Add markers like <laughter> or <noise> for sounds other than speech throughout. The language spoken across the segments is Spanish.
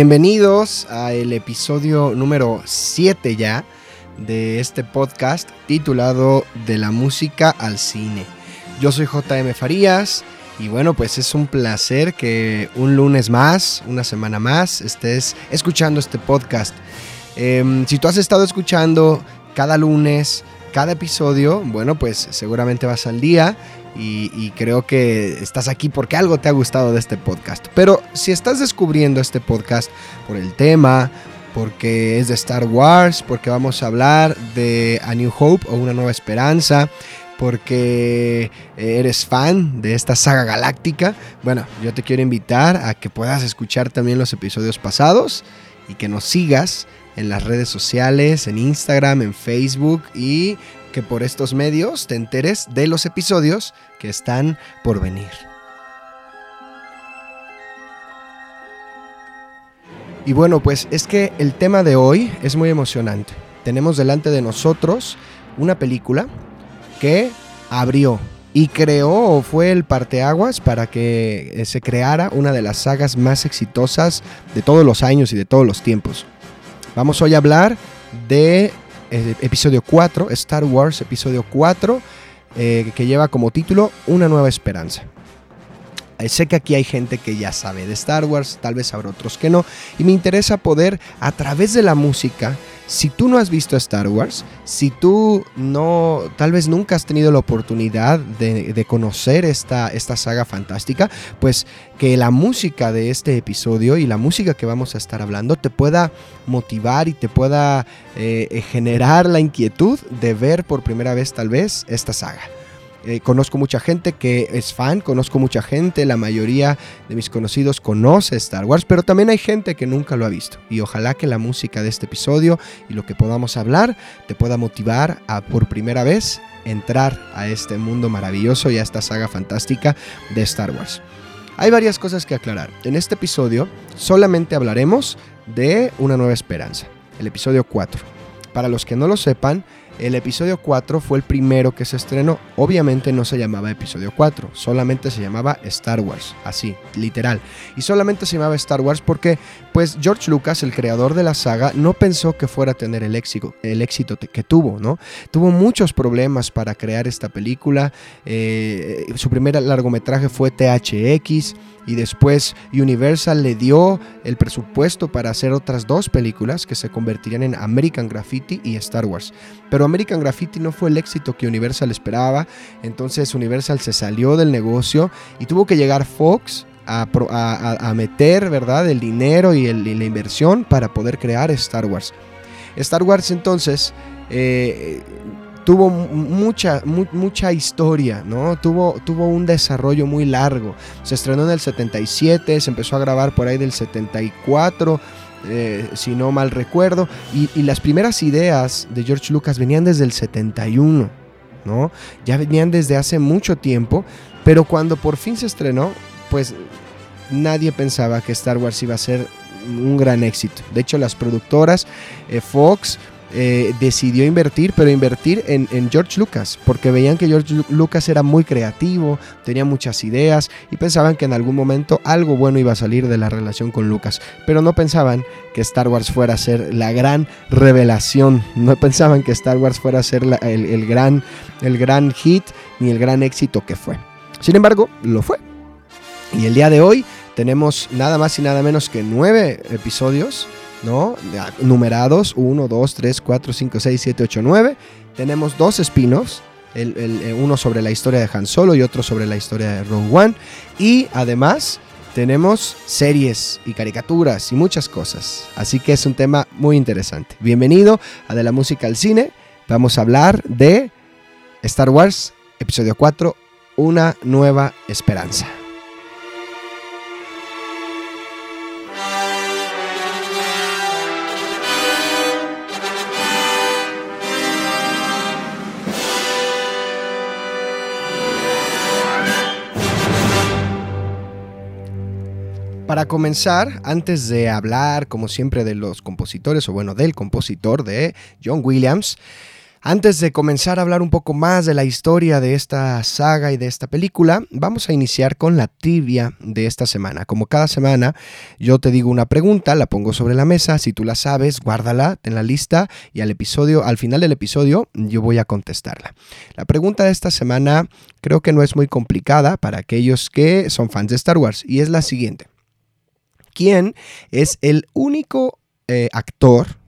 Bienvenidos al episodio número 7 ya de este podcast titulado De la música al cine. Yo soy JM Farías y bueno, pues es un placer que un lunes más, una semana más, estés escuchando este podcast. Em, si tú has estado escuchando cada lunes, cada episodio, bueno, pues seguramente vas al día y, creo que estás aquí porque algo te ha gustado de este podcast. Pero si estás descubriendo este podcast por el tema, porque es de Star Wars, porque vamos a hablar de A New Hope o Una Nueva Esperanza, porque eres fan de esta saga galáctica, bueno, yo te quiero invitar a que puedas escuchar también los episodios pasados y que nos sigas en las redes sociales, en Instagram, en Facebook y que por estos medios te enteres de los episodios que están por venir. Y bueno, pues es que el tema de hoy es muy emocionante. Tenemos delante de nosotros una película que abrió y creó o fue el parteaguas para que eh, se creara una de las sagas más exitosas de todos los años y de todos los tiempos. Vamos hoy a hablar de eh, episodio 4, Star Wars episodio 4, eh, que lleva como título Una nueva esperanza. Eh, sé que aquí hay gente que ya sabe de Star Wars, tal vez habrá otros que no, y me interesa poder a través de la música si tú no has visto Star Wars, si tú no, tal vez nunca has tenido la oportunidad de, conocer esta, esta saga fantástica, pues que la música de este episodio y la música que vamos a estar hablando te pueda motivar y te pueda eh, generar la inquietud de ver por primera vez tal vez esta saga. Eh, conozco mucha gente que es fan, conozco mucha gente, la mayoría de mis conocidos conoce Star Wars, pero también hay gente que nunca lo ha visto. Y ojalá que la música de este episodio y lo que podamos hablar te pueda motivar a por primera vez entrar a este mundo maravilloso y a esta saga fantástica de Star Wars. Hay varias cosas que aclarar. En este episodio solamente hablaremos de Una Nueva Esperanza, el episodio 4. Para los que no lo sepan, el episodio 4 fue el primero que se estrenó. Obviamente no se llamaba episodio 4, solamente se llamaba Star Wars, así, literal. Y solamente se llamaba Star Wars porque, pues, George Lucas, el creador de la saga, no pensó que fuera a tener el éxito, el éxito que tuvo, ¿no? Tuvo muchos problemas para crear esta película. Eh, su primer largometraje fue THX y después Universal le dio el presupuesto para hacer otras dos películas que se convertirían en American Graffiti y Star Wars. Pero American Graffiti no fue el éxito que Universal esperaba, entonces Universal se salió del negocio y tuvo que llegar Fox a, meter ¿verdad? el dinero y, la inversión para poder crear Star Wars. Star Wars entonces eh, tuvo mucha, mucha historia, ¿no? Tuvo, tuvo un desarrollo muy largo. Se estrenó en el 77, se empezó a grabar por ahí del 74. Eh, si no mal recuerdo, y, y, las primeras ideas de George Lucas venían desde el 71, ¿no? Ya venían desde hace mucho tiempo, pero cuando por fin se estrenó, pues nadie pensaba que Star Wars iba a ser un gran éxito. De hecho, las productoras, eh, Fox, eh, decidió invertir, pero invertir en, George Lucas, porque veían que George Lucas era muy creativo, tenía muchas ideas y pensaban que en algún momento algo bueno iba a salir de la relación con Lucas, pero no pensaban que Star Wars fuera a ser la gran revelación, no pensaban que Star Wars fuera a ser el, gran, el gran hit ni el gran éxito que fue. Sin embargo, lo fue. Y el día de hoy tenemos nada más y nada menos que nueve episodios ¿no? Numerados 1, 2, 3, 4, 5, 6, 7, 8, 9. Tenemos dos spin-offs. El, uno sobre la historia de Han Solo y otro sobre la historia de Rogue One. Y además tenemos series y caricaturas y muchas cosas. Así que es un tema muy interesante. Bienvenido a De la Música al Cine. Vamos a hablar de Star Wars, episodio 4, Una nueva esperanza. Para comenzar, antes de hablar, como siempre, de los compositores, o bueno, del compositor de John Williams, antes de comenzar a hablar un poco más de la historia de esta saga y de esta película, vamos a iniciar con la trivia de esta semana. Como cada semana, yo te digo una pregunta, la pongo sobre la mesa, si tú la sabes, guárdala en la lista y al episodio, al final del episodio, yo voy a contestarla. La pregunta de esta semana creo que no es muy complicada para aquellos que son fans de Star Wars y es la siguiente quién es el único eh, actor,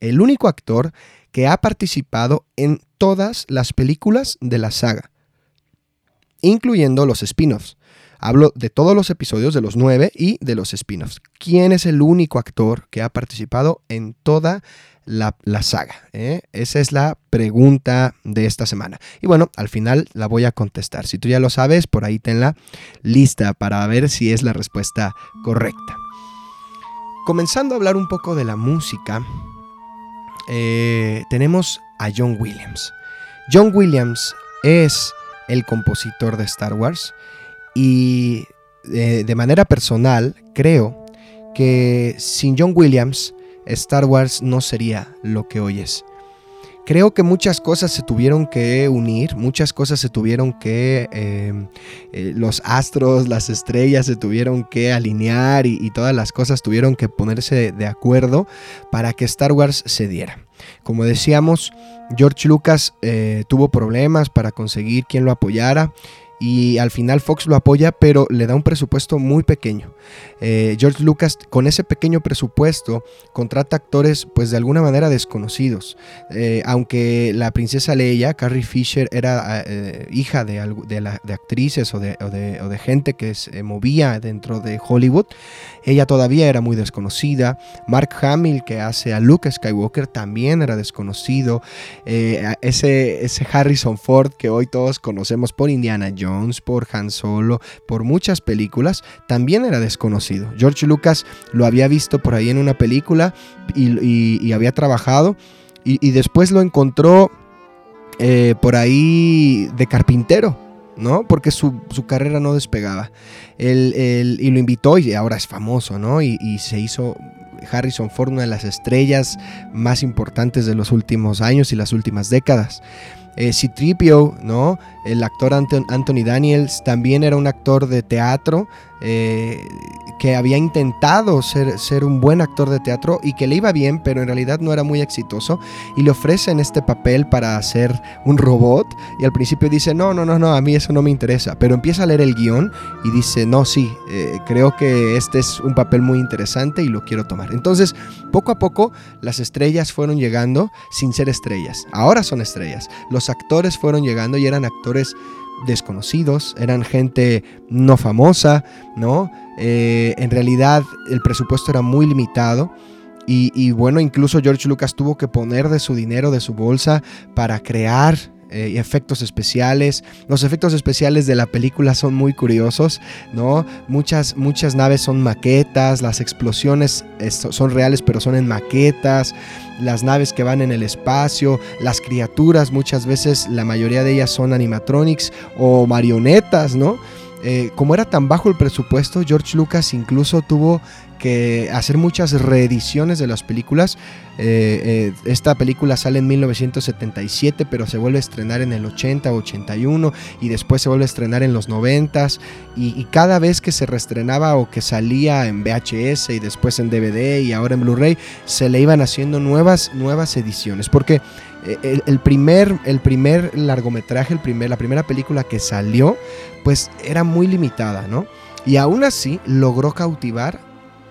el único actor que ha participado en todas las películas de la saga, incluyendo los spin-offs. Hablo de todos los episodios, de los nueve y de los spin-offs. ¿Quién es el único actor que ha participado en toda la, saga? Eh? Esa es la pregunta de esta semana. Y bueno, al final la voy a contestar. Si tú ya lo sabes, por ahí tenla lista para ver si es la respuesta correcta. Comenzando a hablar un poco de la música, eh, tenemos a John Williams. John Williams es el compositor de Star Wars y eh, de manera personal creo que sin John Williams Star Wars no sería lo que hoy es. Creo que muchas cosas se tuvieron que unir, muchas cosas se tuvieron que, em, eh, los astros, las estrellas se tuvieron que alinear y, todas las cosas tuvieron que ponerse de acuerdo para que Star Wars se diera. Como decíamos, George Lucas eh, tuvo problemas para conseguir quien lo apoyara y al final Fox lo apoya, pero le da un presupuesto muy pequeño. Eh, George Lucas con ese pequeño presupuesto contrata actores pues de alguna manera desconocidos. Eh, aunque la princesa Leia, Carrie Fisher, era eh, hija de, de, actrices o de, de, gente que se movía dentro de Hollywood, ella todavía era muy desconocida. Mark Hamill, que hace a Luke Skywalker, también era desconocido. ese, ese Harrison Ford que hoy todos conocemos por Indiana Jones por Han Solo, por muchas películas, también era desconocido. George Lucas lo había visto por ahí en una película y, había trabajado y, después lo encontró eh, por ahí de carpintero. ¿no? Porque su, carrera no despegaba. y lo invitó y ahora es famoso, ¿no? Y, y, se hizo Harrison Ford una de las estrellas más importantes de los últimos años y las últimas décadas. Eh, Citripio, ¿no? El actor Anthony Daniels también era un actor de teatro eh, que había intentado ser, ser, un buen actor de teatro y que le iba bien, pero en realidad no era muy exitoso. Y le ofrecen este papel para hacer un robot. Y al principio dice, no, no, no, no, a mí eso no me interesa. Pero empieza a leer el guion y dice, no, sí, eh, creo que este es un papel muy interesante y lo quiero tomar. Entonces, poco a poco, las estrellas fueron llegando sin ser estrellas. Ahora son estrellas. Los actores fueron llegando y eran actores desconocidos, eran gente no famosa, ¿no? Eh, en realidad el presupuesto era muy limitado. Y, bueno, incluso George Lucas tuvo que poner de su dinero, de su bolsa, para crear eh, efectos especiales. Los efectos especiales de la película son muy curiosos, ¿no? Muchas, muchas naves son maquetas, las explosiones son reales pero son en maquetas, las naves que van en el espacio, las criaturas, muchas veces la mayoría de ellas son animatronics o marionetas, ¿no? Eh, como era tan bajo el presupuesto, George Lucas incluso tuvo que hacer muchas reediciones de las películas. Eh, eh, esta película sale en 1977, pero se vuelve a estrenar en el 80, 81 y después se vuelve a estrenar en los 90 y, y cada vez que se reestrenaba o que salía en VHS y después en DVD y ahora en Blu-ray, se le iban haciendo nuevas, nuevas ediciones. Porque eh, el, primer, el primer largometraje, el primer, la primera película que salió, pues era muy limitada, ¿no? Y aún así logró cautivar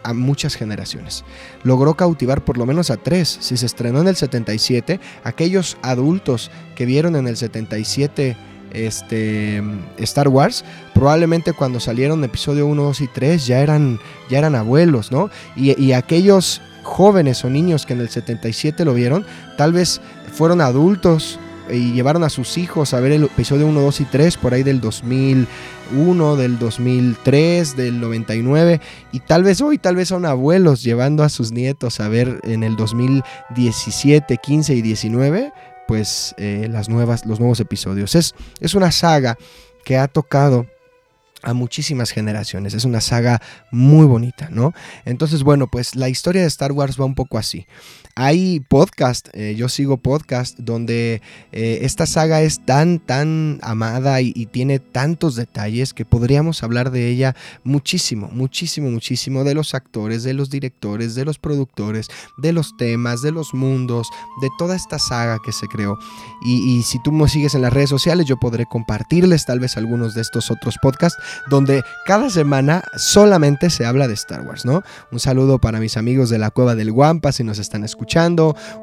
a muchas generaciones. Logró cautivar por lo menos a tres. Si se estrenó en el 77, aquellos adultos que vieron en el 77 este, Star Wars, probablemente cuando salieron episodio 1, 2 y 3 ya eran, ya eran abuelos, ¿no? Y, y aquellos jóvenes o niños que en el 77 lo vieron, tal vez fueron adultos y llevaron a sus hijos a ver el episodio 1, 2 y 3 por ahí del 2001, del 2003, del 99 y tal vez hoy, tal vez son abuelos llevando a sus nietos a ver en el 2017, 15 y 19 pues eh, las nuevas, los nuevos episodios. Es, es una saga que ha tocado a muchísimas generaciones. Es una saga muy bonita, ¿no? Entonces, bueno, pues la historia de Star Wars va un poco así. Hay podcast, eh, yo sigo podcast, donde eh, esta saga es tan, tan amada y, tiene tantos detalles que podríamos hablar de ella muchísimo, muchísimo, muchísimo, de los actores, de los directores, de los productores, de los temas, de los mundos, de toda esta saga que se creó. Y, y si tú me sigues en las redes sociales, yo podré compartirles tal vez algunos de estos otros podcasts donde cada semana solamente se habla de Star Wars, ¿no? Un saludo para mis amigos de la Cueva del Guampa si nos están escuchando,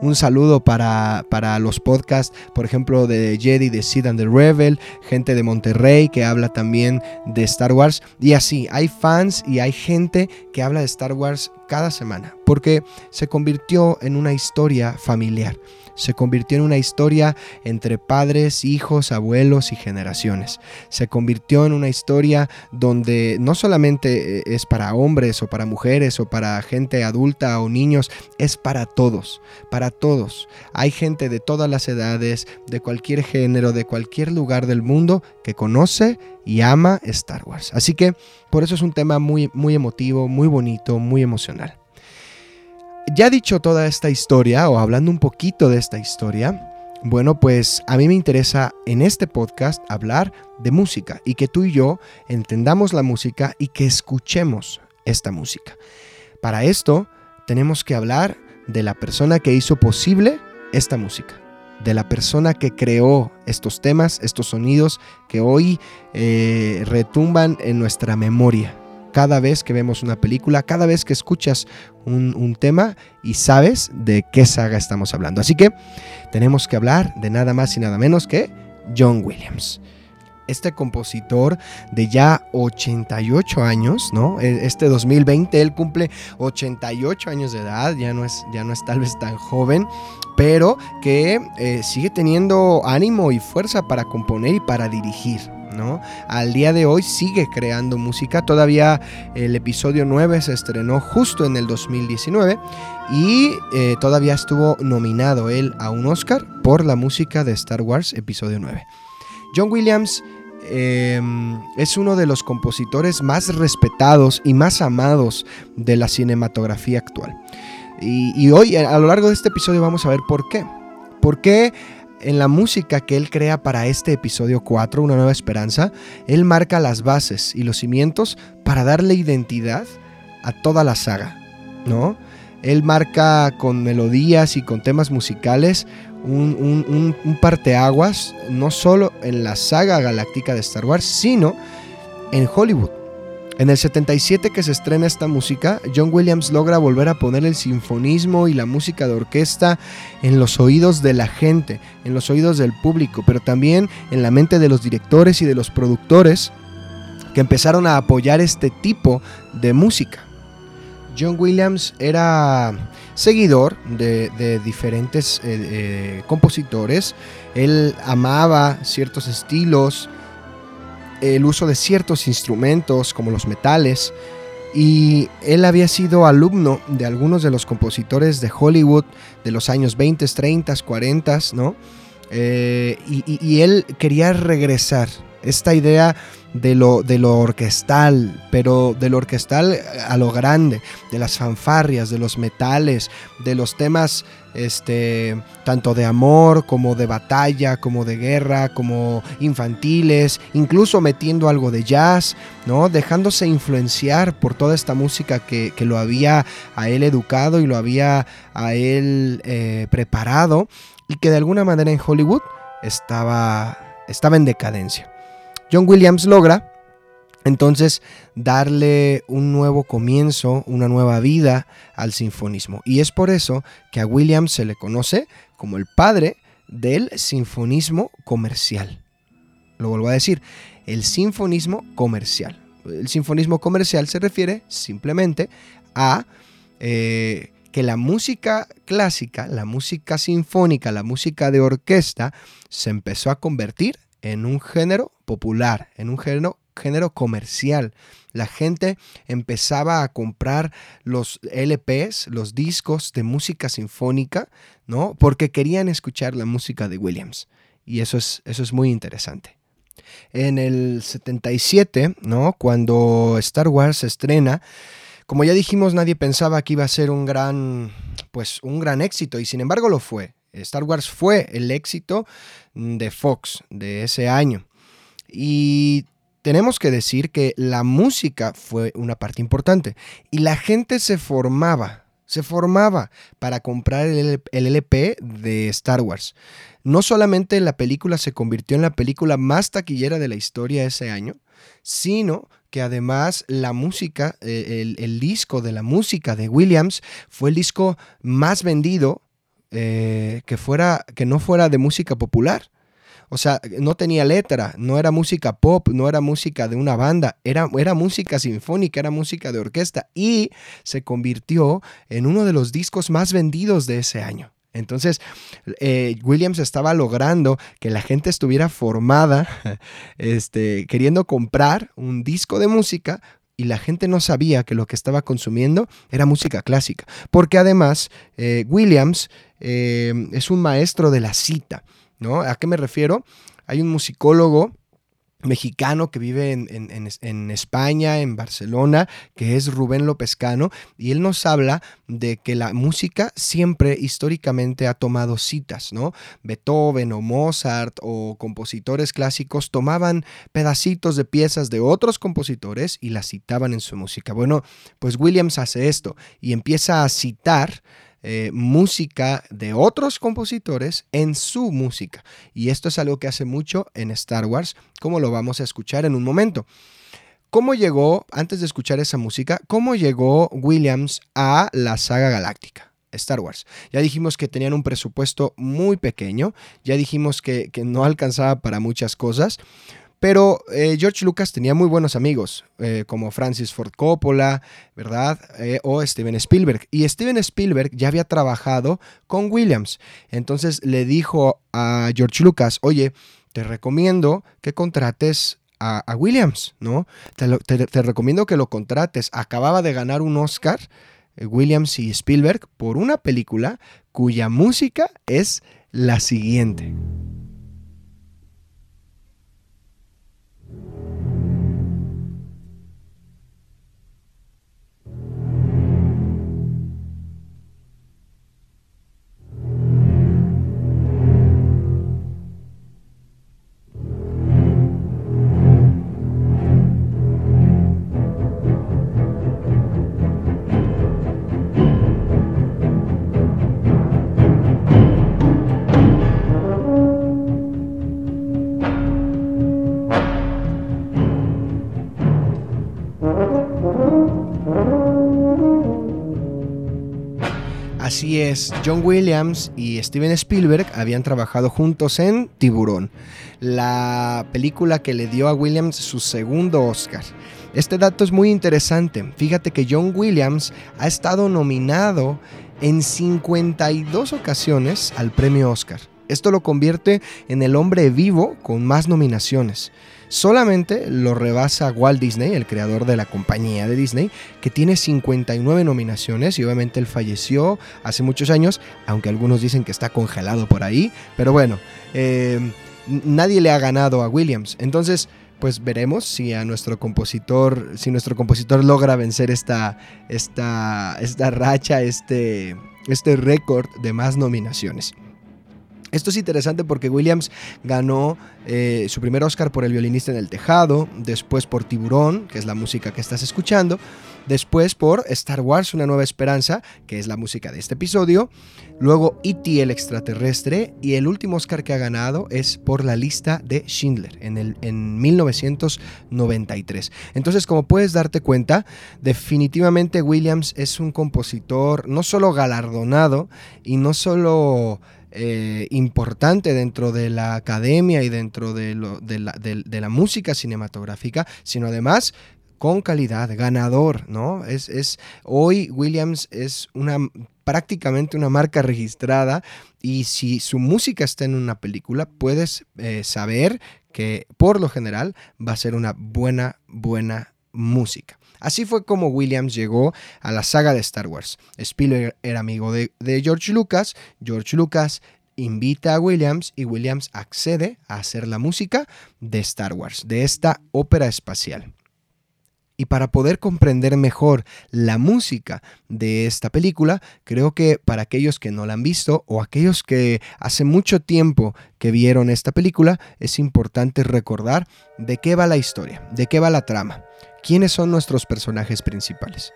un saludo para, para los podcasts, por ejemplo, de Jedi, de Sid and the Rebel, gente de Monterrey que habla también de Star Wars, y así, hay fans y hay gente que habla de Star Wars cada semana, porque se convirtió en una historia familiar se convirtió en una historia entre padres, hijos, abuelos y generaciones. Se convirtió en una historia donde no solamente eh, es para hombres o para mujeres o para gente adulta o niños, es para todos, para todos. Hay gente de todas las edades, de cualquier género, de cualquier lugar del mundo que conoce y ama Star Wars. Así que por eso es un tema muy, muy emotivo, muy bonito, muy emocional. Ya dicho toda esta historia, o hablando un poquito de esta historia, bueno, pues a mí me interesa en este podcast hablar de música y que tú y yo entendamos la música y que escuchemos esta música. Para esto tenemos que hablar de la persona que hizo posible esta música, de la persona que creó estos temas, estos sonidos que hoy eh, retumban en nuestra memoria, cada vez que vemos una película, cada vez que escuchas un, tema y sabes de qué saga estamos hablando. Así que tenemos que hablar de nada más y nada menos que John Williams este compositor de ya 88 años, ¿no? E, este 2020 él cumple 88 años de edad, ya no es, ya no es tal vez tan joven, pero que eh, sigue teniendo ánimo y fuerza para componer y para dirigir. Al día de hoy sigue creando música, todavía el episodio 9 se estrenó justo en el 2019 y eh, todavía estuvo nominado él a un Oscar por la música de Star Wars episodio 9. John Williams em, es uno de los compositores más respetados y más amados de la cinematografía actual. Y, y, hoy, a lo largo de este episodio, vamos a ver por qué. ¿Por qué en la música que él crea para este episodio 4, Una nueva esperanza, él marca las bases y los cimientos para darle identidad a toda la saga, ¿no? Él marca con melodías y con temas musicales un, un, un parteaguas, no solo en la saga galáctica de Star Wars, sino en Hollywood. En el 77 que se estrena esta música, John Williams logra volver a poner el sinfonismo y la música de orquesta en los oídos de la gente, en los oídos del público, pero también en la mente de los directores y de los productores que empezaron a apoyar este tipo de música. John Williams era seguidor de, diferentes eh, eh, compositores, él amaba ciertos estilos, el uso de ciertos instrumentos como los metales y él había sido alumno de algunos de los compositores de Hollywood de los años 20, 30, 40, ¿no? Eh, y, él quería regresar esta idea de lo, de lo orquestal, pero de lo orquestal a lo grande, de las fanfarrias, de los metales, de los temas este, tanto de amor como de batalla, como de guerra, como infantiles, incluso metiendo algo de jazz, ¿no? Dejándose influenciar por toda esta música que, lo había a él educado y lo había a él eh, preparado y que de alguna manera en Hollywood estaba, estaba en decadencia. John Williams logra entonces darle un nuevo comienzo, una nueva vida al sinfonismo. Y es por eso que a Williams se le conoce como el padre del sinfonismo comercial. Lo vuelvo a decir, el sinfonismo comercial. El sinfonismo comercial se refiere simplemente a eh, que la música clásica, la música sinfónica, la música de orquesta, se empezó a convertir en un género popular, en un género, comercial. La gente empezaba a comprar los LPs, los discos de música sinfónica, ¿no? Porque querían escuchar la música de Williams. Y eso es, eso es muy interesante. En el 77, ¿no? Cuando Star Wars se estrena, como ya dijimos, nadie pensaba que iba a ser un gran, pues, un gran éxito y sin embargo lo fue. Star Wars fue el éxito de Fox de ese año. Y tenemos que decir que la música fue una parte importante y la gente se formaba, se formaba para comprar el, LP de Star Wars. No solamente la película se convirtió en la película más taquillera de la historia ese año, sino que además la música, eh, el, disco de la música de Williams fue el disco más vendido eh, que, fuera, que no fuera de música popular. O sea, no tenía letra, no era música pop, no era música de una banda, era, era música sinfónica, era música de orquesta y se convirtió en uno de los discos más vendidos de ese año. Entonces, eh, Williams estaba logrando que la gente estuviera formada, <laughs> este, queriendo comprar un disco de música y la gente no sabía que lo que estaba consumiendo era música clásica. Porque además, eh, Williams eh, es un maestro de la cita, ¿no? ¿A qué me refiero? Hay un musicólogo mexicano que vive en, España, en Barcelona, que es Rubén López Cano, y él nos habla de que la música siempre históricamente ha tomado citas, ¿no? Beethoven o Mozart o compositores clásicos tomaban pedacitos de piezas de otros compositores y las citaban en su música. Bueno, pues Williams hace esto y empieza a citar eh, música de otros compositores en su música. Y esto es algo que hace mucho en Star Wars, como lo vamos a escuchar en un momento. ¿Cómo llegó, antes de escuchar esa música, cómo llegó Williams a la saga galáctica? Star Wars. Ya dijimos que tenían un presupuesto muy pequeño, ya dijimos que, que no alcanzaba para muchas cosas, pero eh, George Lucas tenía muy buenos amigos, eh, como Francis Ford Coppola, ¿verdad? Eh, o Steven Spielberg. Y Steven Spielberg ya había trabajado con Williams. Entonces le dijo a George Lucas, oye, te recomiendo que contrates a, Williams, ¿no? Te, te, recomiendo que lo contrates. Acababa de ganar un Oscar, Williams y Spielberg, por una película cuya música es la siguiente. Así es, John Williams y Steven Spielberg habían trabajado juntos en Tiburón, la película que le dio a Williams su segundo Oscar. Este dato es muy interesante. Fíjate que John Williams ha estado nominado en 52 ocasiones al premio Oscar. Esto lo convierte en el hombre vivo con más nominaciones. Solamente lo rebasa Walt Disney, el creador de la compañía de Disney, que tiene 59 nominaciones y obviamente él falleció hace muchos años, aunque algunos dicen que está congelado por ahí. Pero bueno, eh, nadie le ha ganado a Williams. Entonces, pues veremos si a nuestro compositor, si nuestro compositor logra vencer esta, esta, esta racha, este, este récord de más nominaciones. Esto es interesante porque Williams ganó eh, su primer Oscar por El violinista en el tejado, después por Tiburón, que es la música que estás escuchando, después por Star Wars, Una nueva esperanza, que es la música de este episodio, luego E.T. el extraterrestre y el último Oscar que ha ganado es por la lista de Schindler en, el, en 1993. Entonces, como puedes darte cuenta, definitivamente Williams es un compositor no solo galardonado y no solo eh, importante dentro de la academia y dentro de, la, música cinematográfica, sino además con calidad, ganador, ¿no? Es, hoy Williams es una prácticamente una marca registrada y si su música está en una película, puedes eh, saber que por lo general va a ser una buena, buena música. Así fue como Williams llegó a la saga de Star Wars. Spielberg era amigo de, George Lucas, George Lucas invita a Williams y Williams accede a hacer la música de Star Wars, de esta ópera espacial. Y para poder comprender mejor la música de esta película, creo que para aquellos que no la han visto o aquellos que hace mucho tiempo que vieron esta película, es importante recordar de qué va la historia, de qué va la trama. ¿Quiénes son nuestros personajes principales?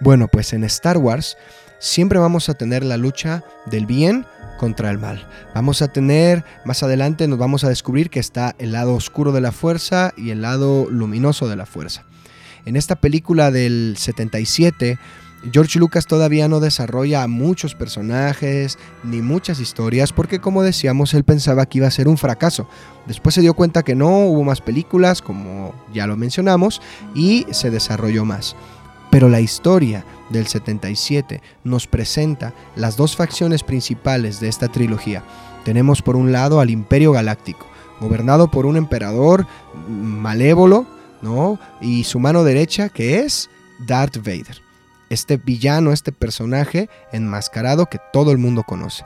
Bueno, pues en Star Wars siempre vamos a tener la lucha del bien contra el mal. Vamos a tener, más adelante nos vamos a descubrir que está el lado oscuro de la fuerza y el lado luminoso de la fuerza. En esta película del 77, George Lucas todavía no desarrolla muchos personajes ni muchas historias porque como decíamos él pensaba que iba a ser un fracaso. Después se dio cuenta que no, hubo más películas como ya lo mencionamos y se desarrolló más. Pero la historia del 77 nos presenta las dos facciones principales de esta trilogía. Tenemos por un lado al Imperio Galáctico, gobernado por un emperador malévolo, ¿no? Y su mano derecha que es Darth Vader este villano, este personaje enmascarado que todo el mundo conoce.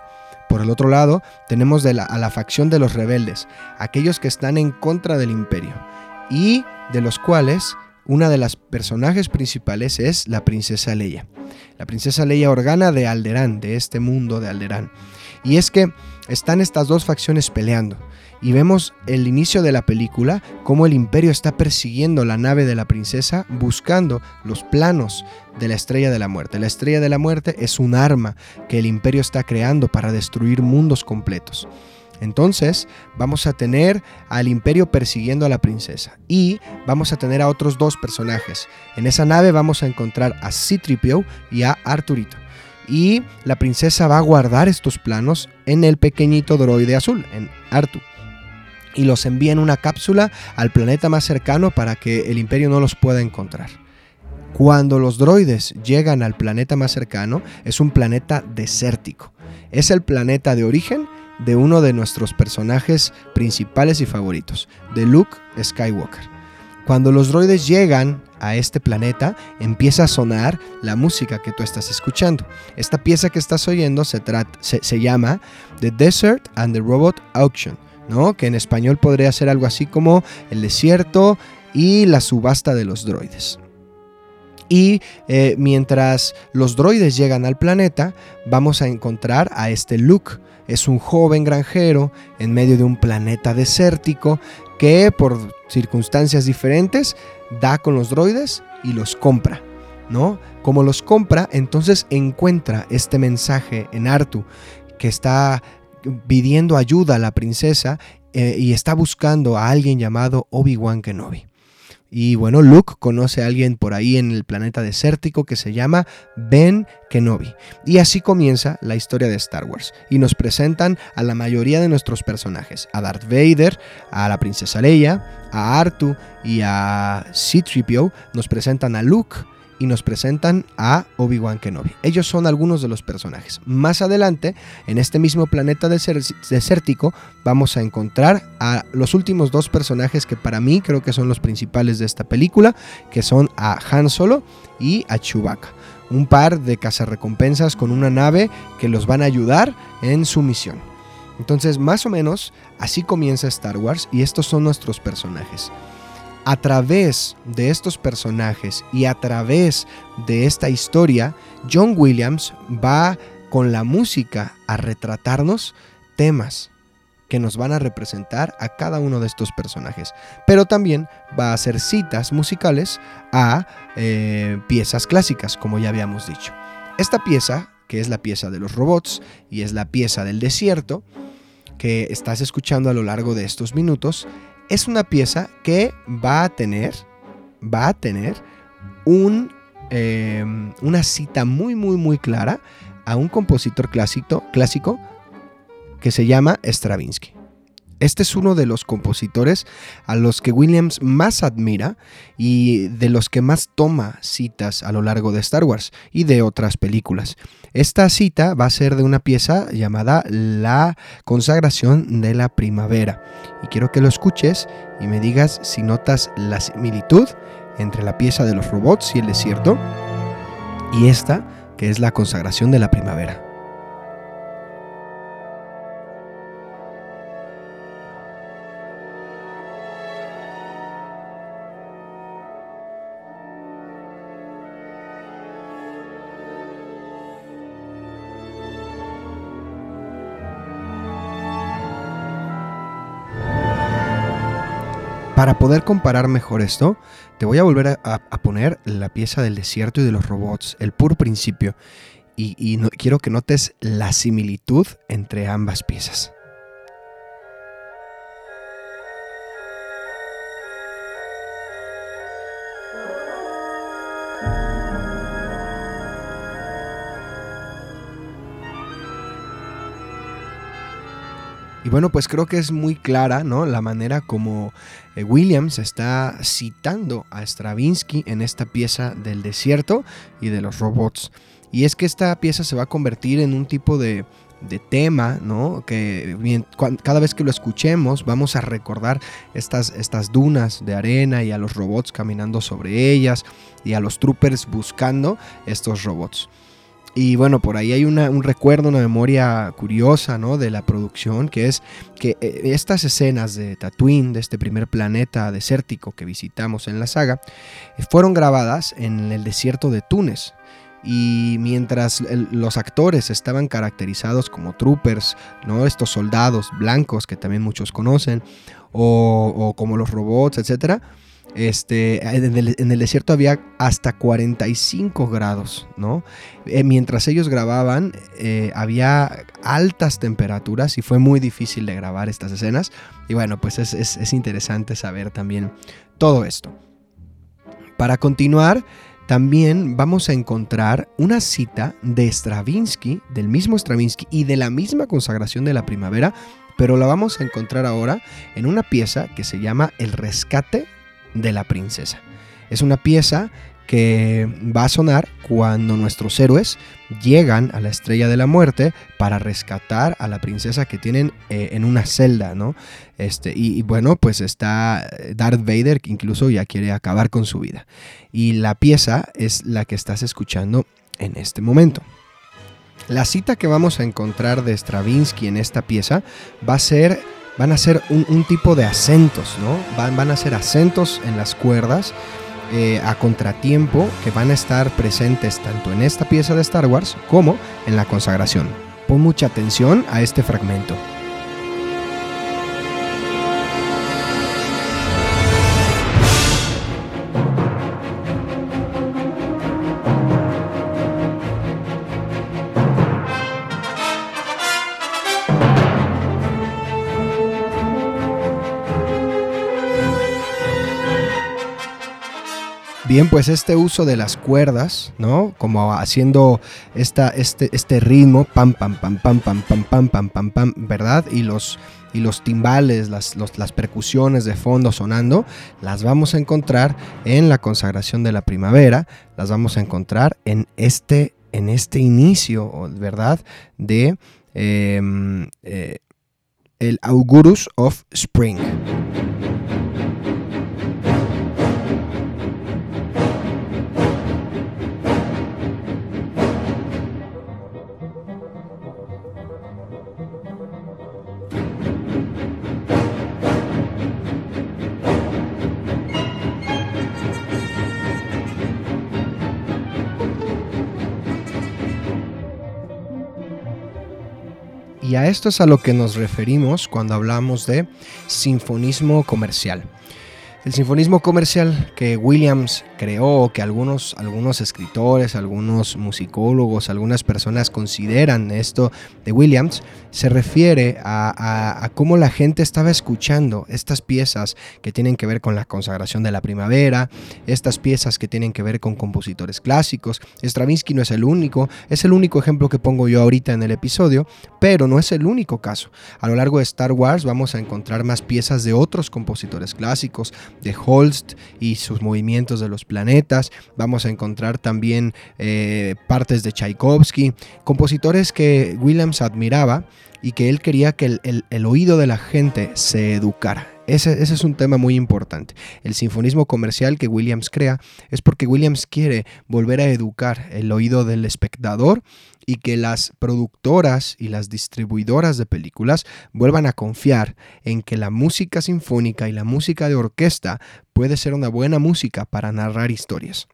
Por el otro lado, tenemos a la facción de los rebeldes, aquellos que están en contra del imperio, y de los cuales una de las personajes principales es la princesa Leia. La princesa Leia Organa de Alderán, de este mundo de Alderán. Y es que están estas dos facciones peleando y vemos el inicio de la película, cómo el imperio está persiguiendo la nave de la princesa buscando los planos de la estrella de la muerte. La estrella de la muerte es un arma que el imperio está creando para destruir mundos completos. Entonces vamos a tener al imperio persiguiendo a la princesa y vamos a tener a otros dos personajes. En esa nave vamos a encontrar a Citripio y a Arturito. Y la princesa va a guardar estos planos en el pequeñito droide azul, en Artu y los envía en una cápsula al planeta más cercano para que el imperio no los pueda encontrar. Cuando los droides llegan al planeta más cercano, es un planeta desértico. Es el planeta de origen de uno de nuestros personajes principales y favoritos, de Luke Skywalker. Cuando los droides llegan a este planeta, empieza a sonar la música que tú estás escuchando. Esta pieza que estás oyendo se, se llama The Desert and the Robot Auction que en español podría ser algo así como el desierto y la subasta de los droides. Y eh, mientras los droides llegan al planeta, vamos a encontrar a este Luke. Es un joven granjero en medio de un planeta desértico que por circunstancias diferentes da con los droides y los compra. ¿no? Como los compra, entonces encuentra este mensaje en Artu que está pidiendo ayuda a la princesa eh, y está buscando a alguien llamado Obi-Wan Kenobi. Y bueno, Luke conoce a alguien por ahí en el planeta desértico que se llama Ben Kenobi. Y así comienza la historia de Star Wars. Y nos presentan a la mayoría de nuestros personajes. A Darth Vader, a la princesa Leia, a Artu y a C-3PO. Nos presentan a Luke y nos presentan a Obi-Wan Kenobi. Ellos son algunos de los personajes. Más adelante, en este mismo planeta desértico, vamos a encontrar a los últimos dos personajes que para mí creo que son los principales de esta película, que son a Han Solo y a Chewbacca. Un par de cazarrecompensas con una nave que los van a ayudar en su misión. Entonces, más o menos, así comienza Star Wars y estos son nuestros personajes. A través de estos personajes y a través de esta historia, John Williams va con la música a retratarnos temas que nos van a representar a cada uno de estos personajes. Pero también va a hacer citas musicales a eh, piezas clásicas, como ya habíamos dicho. Esta pieza, que es la pieza de los robots y es la pieza del desierto, que estás escuchando a lo largo de estos minutos, es una pieza que va a tener, va a tener em, una cita muy, muy, muy clara a un compositor clásico, clásico que se llama Stravinsky. Este es uno de los compositores a los que Williams más admira y de los que más toma citas a lo largo de Star Wars y de otras películas. Esta cita va a ser de una pieza llamada La consagración de la primavera. Y quiero que lo escuches y me digas si notas la similitud entre la pieza de los robots y el desierto y esta que es la consagración de la primavera. Para poder comparar mejor esto, te voy a volver a, poner la pieza del desierto y de los robots, el puro principio, y, quiero que notes la similitud entre ambas piezas. Y bueno, pues creo que es muy clara, ¿no? La manera como eh, Williams está citando a Stravinsky en esta pieza del desierto y de los robots. Y es que esta pieza se va a convertir en un tipo de, tema, ¿no? Que cada vez que lo escuchemos vamos a recordar estas, estas dunas de arena y a los robots caminando sobre ellas y a los troopers buscando estos robots. Y bueno, por ahí hay un recuerdo, una memoria curiosa ¿no? de la producción, que es que eh, estas escenas de Tatooine, de este primer planeta desértico que visitamos en la saga, eh, fueron grabadas en el desierto de Túnez. Y mientras los actores estaban caracterizados como troopers, ¿no? estos soldados blancos que también muchos conocen, o, o como los robots, etcétera, este, en el, desierto había hasta 45 grados, ¿no? Eh, mientras ellos grababan, eh, había altas temperaturas y fue muy difícil de grabar estas escenas. Y bueno, pues es, es interesante saber también todo esto. Para continuar, también vamos a encontrar una cita de Stravinsky, del mismo Stravinsky y de la misma consagración de la primavera, pero la vamos a encontrar ahora en una pieza que se llama El rescate de la princesa. Es una pieza que va a sonar cuando nuestros héroes llegan a la estrella de la muerte para rescatar a la princesa que tienen eh, en una celda, ¿no? Este, y, bueno, pues está Darth Vader que incluso ya quiere acabar con su vida. Y la pieza es la que estás escuchando en este momento. La cita que vamos a encontrar de Stravinsky en esta pieza va a ser van a ser un, tipo de acentos, ¿no? Van, van, a ser acentos en las cuerdas eh, a contratiempo que van a estar presentes tanto en esta pieza de Star Wars como en la consagración. Pon mucha atención a este fragmento. Bien, pues este uso de las cuerdas, ¿no? Como haciendo esta, este, este ritmo, pam, pam, pam, pam, pam, pam, pam, pam, pam, pam, ¿verdad? Y los, y los timbales, las, las percusiones de fondo sonando, las vamos a encontrar en la consagración de la primavera, las vamos a encontrar en este, en este inicio, ¿verdad? De el Augurus of Spring. A esto es a lo que nos referimos cuando hablamos de sinfonismo comercial. El sinfonismo comercial que Williams creó, que algunos, algunos escritores, algunos musicólogos, algunas personas consideran esto de Williams, se refiere a, cómo la gente estaba escuchando estas piezas que tienen que ver con la consagración de la primavera, estas piezas que tienen que ver con compositores clásicos. Stravinsky no es el único, es el único ejemplo que pongo yo ahorita en el episodio, pero no es el único caso. A lo largo de Star Wars vamos a encontrar más piezas de otros compositores clásicos, de Holst y sus movimientos de los planetas. Vamos a encontrar también eh, partes de Tchaikovsky, compositores que Williams admiraba y que él quería que el, oído de la gente se educara. Ese, ese, es un tema muy importante. El sinfonismo comercial que Williams crea es porque Williams quiere volver a educar el oído del espectador y que las productoras y las distribuidoras de películas vuelvan a confiar en que la música sinfónica y la música de orquesta puede ser una buena música para narrar historias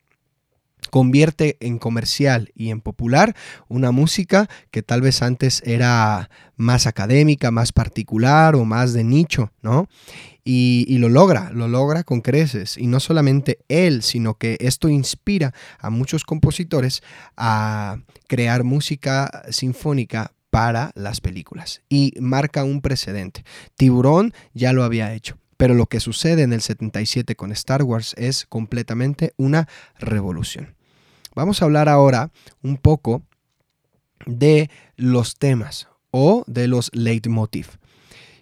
convierte en comercial y en popular una música que tal vez antes era más académica, más particular o más de nicho, ¿no? Y, lo logra, lo logra con creces. Y no solamente él, sino que esto inspira a muchos compositores a crear música sinfónica para las películas y marca un precedente. Tiburón ya lo había hecho. Pero lo que sucede en el 77 con Star Wars es completamente una revolución. Vamos a hablar ahora un poco de los temas o de los leitmotiv.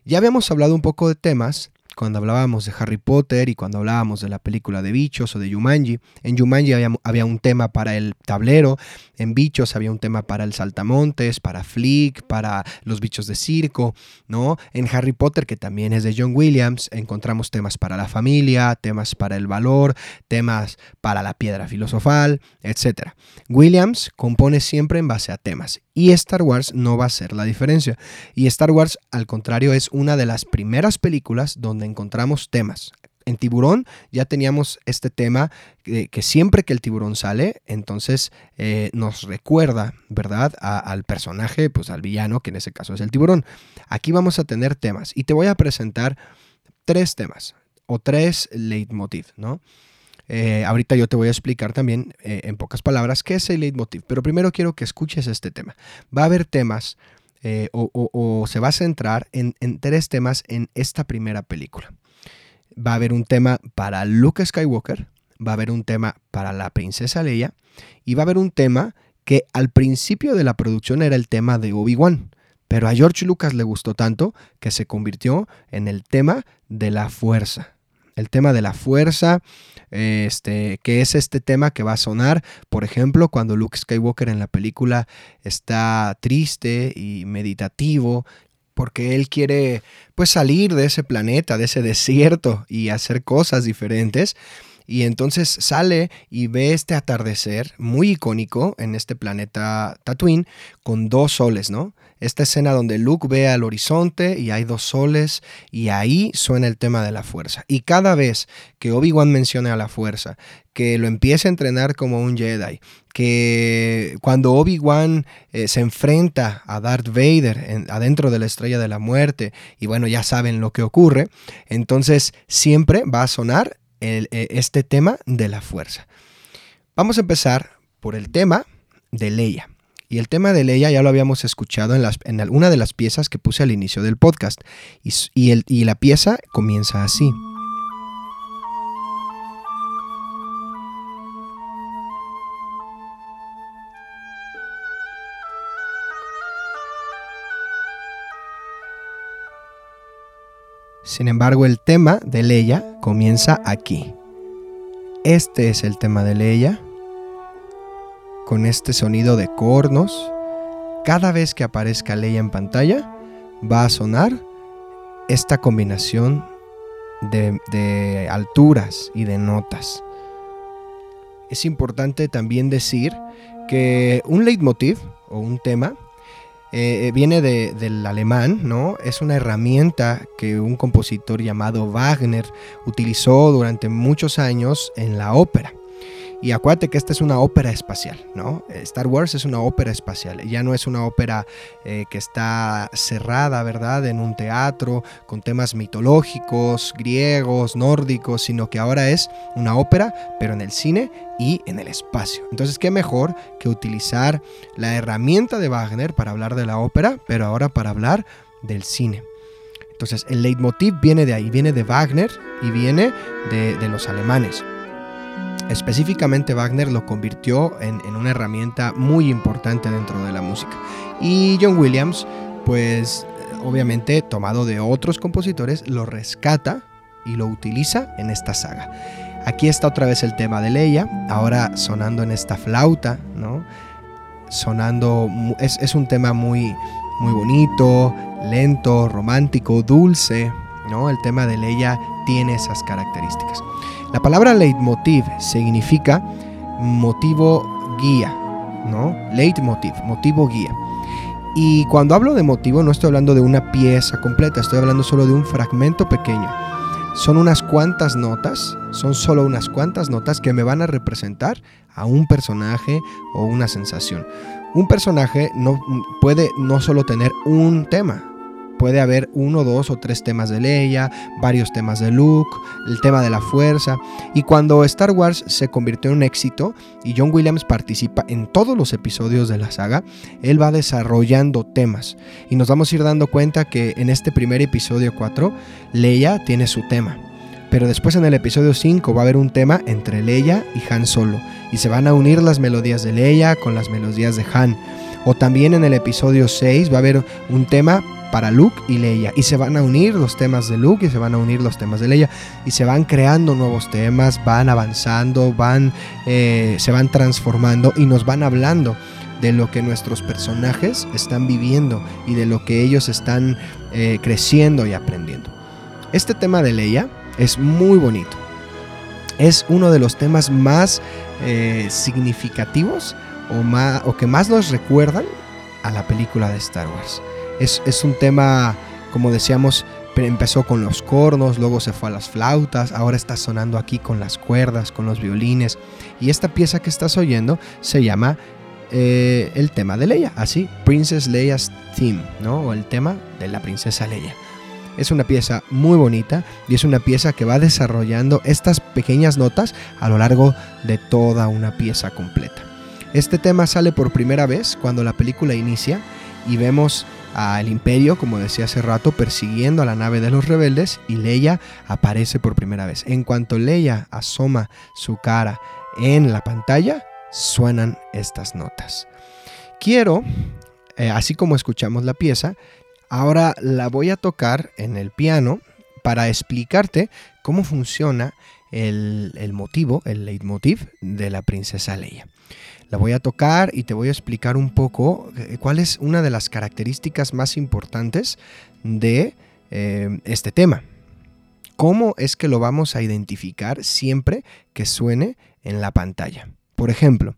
Ya habíamos hablado un poco de temas cuando hablábamos de Harry Potter y cuando hablábamos de la película de Bichos o de Jumanji. En Jumanji había, un tema para el tablero, en Bichos había un tema para el saltamontes, para Flick, para los bichos de circo, ¿no? En Harry Potter, que también es de John Williams, encontramos temas para la familia, temas para el valor, temas para la piedra filosofal, etc. Williams compone siempre en base a temas y Star Wars no va a ser la diferencia. Y Star Wars, al contrario, es una de las primeras películas donde encontramos temas. En Tiburón ya teníamos este tema que, siempre que el tiburón sale, entonces eh, nos recuerda, ¿verdad?, al personaje, pues al villano, que en ese caso es el tiburón. Aquí vamos a tener temas y te voy a presentar tres temas o tres leitmotiv, ¿no? Eh, ahorita yo te voy a explicar también eh, en pocas palabras qué es el leitmotiv, pero primero quiero que escuches este tema. Va a haber temas eh, o, se va a centrar en, tres temas en esta primera película. Va a haber un tema para Luke Skywalker, va a haber un tema para la princesa Leia y va a haber un tema que al principio de la producción era el tema de Obi-Wan. Pero a George Lucas le gustó tanto que se convirtió en el tema de la fuerza. El tema de la fuerza, este, que es este tema que va a sonar, por ejemplo, cuando Luke Skywalker en la película está triste y meditativo, porque él quiere pues salir de ese planeta, de ese desierto y hacer cosas diferentes. Y entonces sale y ve este atardecer muy icónico en este planeta Tatooine con dos soles, ¿no? Esta escena donde Luke ve al horizonte y hay dos soles y ahí suena el tema de la fuerza. Y cada vez que Obi-Wan menciona a la fuerza, que lo empiece a entrenar como un Jedi, que cuando Obi-Wan eh, se enfrenta a Darth Vader adentro de la estrella de la muerte, y bueno, ya saben lo que ocurre, entonces siempre va a sonar eh, este tema de la fuerza. Vamos a empezar por el tema de Leia. Y el tema de Leia ya lo habíamos escuchado en, las, en una de las piezas que puse al inicio del podcast. Y, el, y la pieza comienza así. Sin embargo, el tema de Leia comienza aquí. Este es el tema de Leia, con este sonido de cornos. Cada vez que aparezca Leia en pantalla, va a sonar esta combinación de, de alturas y de notas. Es importante también decir que un leitmotiv o un tema eh, viene del alemán, ¿no? Es una herramienta que un compositor llamado Wagner utilizó durante muchos años en la ópera. Y acuérdate que esta es una ópera espacial, ¿no? Star Wars es una ópera espacial, ya no es una ópera eh, que está cerrada, ¿verdad? En un teatro con temas mitológicos, griegos, nórdicos, sino que ahora es una ópera, pero en el cine y en el espacio. Entonces, ¿qué mejor que utilizar la herramienta de Wagner para hablar de la ópera, pero ahora para hablar del cine? Entonces, el leitmotiv viene de ahí, viene de Wagner y viene de, de los alemanes. Específicamente Wagner lo convirtió en, una herramienta muy importante dentro de la música. Y John Williams, pues obviamente tomado de otros compositores, lo rescata y lo utiliza en esta saga. Aquí está otra vez el tema de Leia, ahora sonando en esta flauta, ¿no? Sonando, es, es un tema muy, muy bonito, lento, romántico, dulce, ¿no? El tema de Leia tiene esas características. La palabra leitmotiv significa motivo guía, ¿no? Leitmotiv, motivo guía. Y cuando hablo de motivo no estoy hablando de una pieza completa, estoy hablando solo de un fragmento pequeño. Son unas cuantas notas, son solo unas cuantas notas que me van a representar a un personaje o una sensación. Un personaje no puede no solo tener un tema, puede haber uno, dos o tres temas de Leia, varios temas de Luke, el tema de la fuerza. Y cuando Star Wars se convirtió en un éxito y John Williams participa en todos los episodios de la saga, él va desarrollando temas. Y nos vamos a ir dando cuenta que en este primer episodio 4, Leia tiene su tema. Pero después en el episodio 5 va a haber un tema entre Leia y Han Solo. Y se van a unir las melodías de Leia con las melodías de Han. O también en el episodio 6 va a haber un tema para Luke y Leia. Y se van a unir los temas de Luke y se van a unir los temas de Leia. Y se van creando nuevos temas, van avanzando, van, eh, se van transformando y nos van hablando de lo que nuestros personajes están viviendo y de lo que ellos están eh, creciendo y aprendiendo. Este tema de Leia es muy bonito. Es uno de los temas más eh, significativos o, más, o que más nos recuerdan a la película de Star Wars. Es, un tema, como decíamos, empezó con los cornos, luego se fue a las flautas, ahora está sonando aquí con las cuerdas, con los violines. Y esta pieza que estás oyendo se llama eh, el tema de Leia, así, Princess Leia's Theme, ¿no? O el tema de la princesa Leia. Es una pieza muy bonita y es una pieza que va desarrollando estas pequeñas notas a lo largo de toda una pieza completa. Este tema sale por primera vez cuando la película inicia y vemos al imperio, como decía hace rato, persiguiendo a la nave de los rebeldes y Leia aparece por primera vez. En cuanto Leia asoma su cara en la pantalla, suenan estas notas. Quiero, eh, así como escuchamos la pieza, ahora la voy a tocar en el piano para explicarte cómo funciona el, el motivo, el leitmotiv de la princesa Leia. La voy a tocar y te voy a explicar un poco eh, cuál es una de las características más importantes de eh, este tema. ¿Cómo es que lo vamos a identificar siempre que suene en la pantalla? Por ejemplo,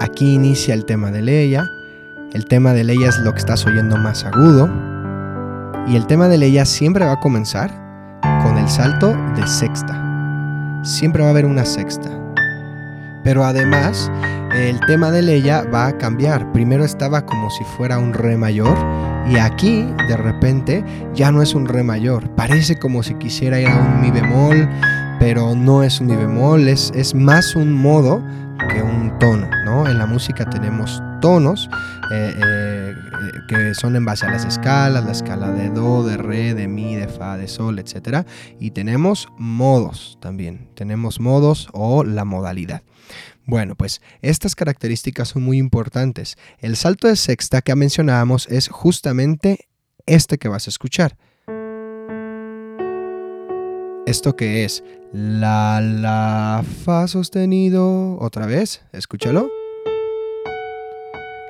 aquí inicia el tema de Leia. El tema de Leia es lo que estás oyendo más agudo. Y el tema de Leia siempre va a comenzar con el salto de sexta siempre va a haber una sexta. Pero además, el tema de Leia va a cambiar. Primero estaba como si fuera un re mayor y aquí, de repente, ya no es un re mayor. Parece como si quisiera ir a un mi bemol, pero no es un mi bemol, es, es más un modo que un tono, ¿no? En la música tenemos tonos eh, eh, que son en base a las escalas, la escala de do, de re, de mi, de fa, de sol, etc. Y tenemos modos también, tenemos modos o la modalidad. Bueno, pues estas características son muy importantes. El salto de sexta que mencionábamos es justamente este que vas a escuchar. ¿Esto que es? La, la, fa sostenido. Otra vez, escúchalo.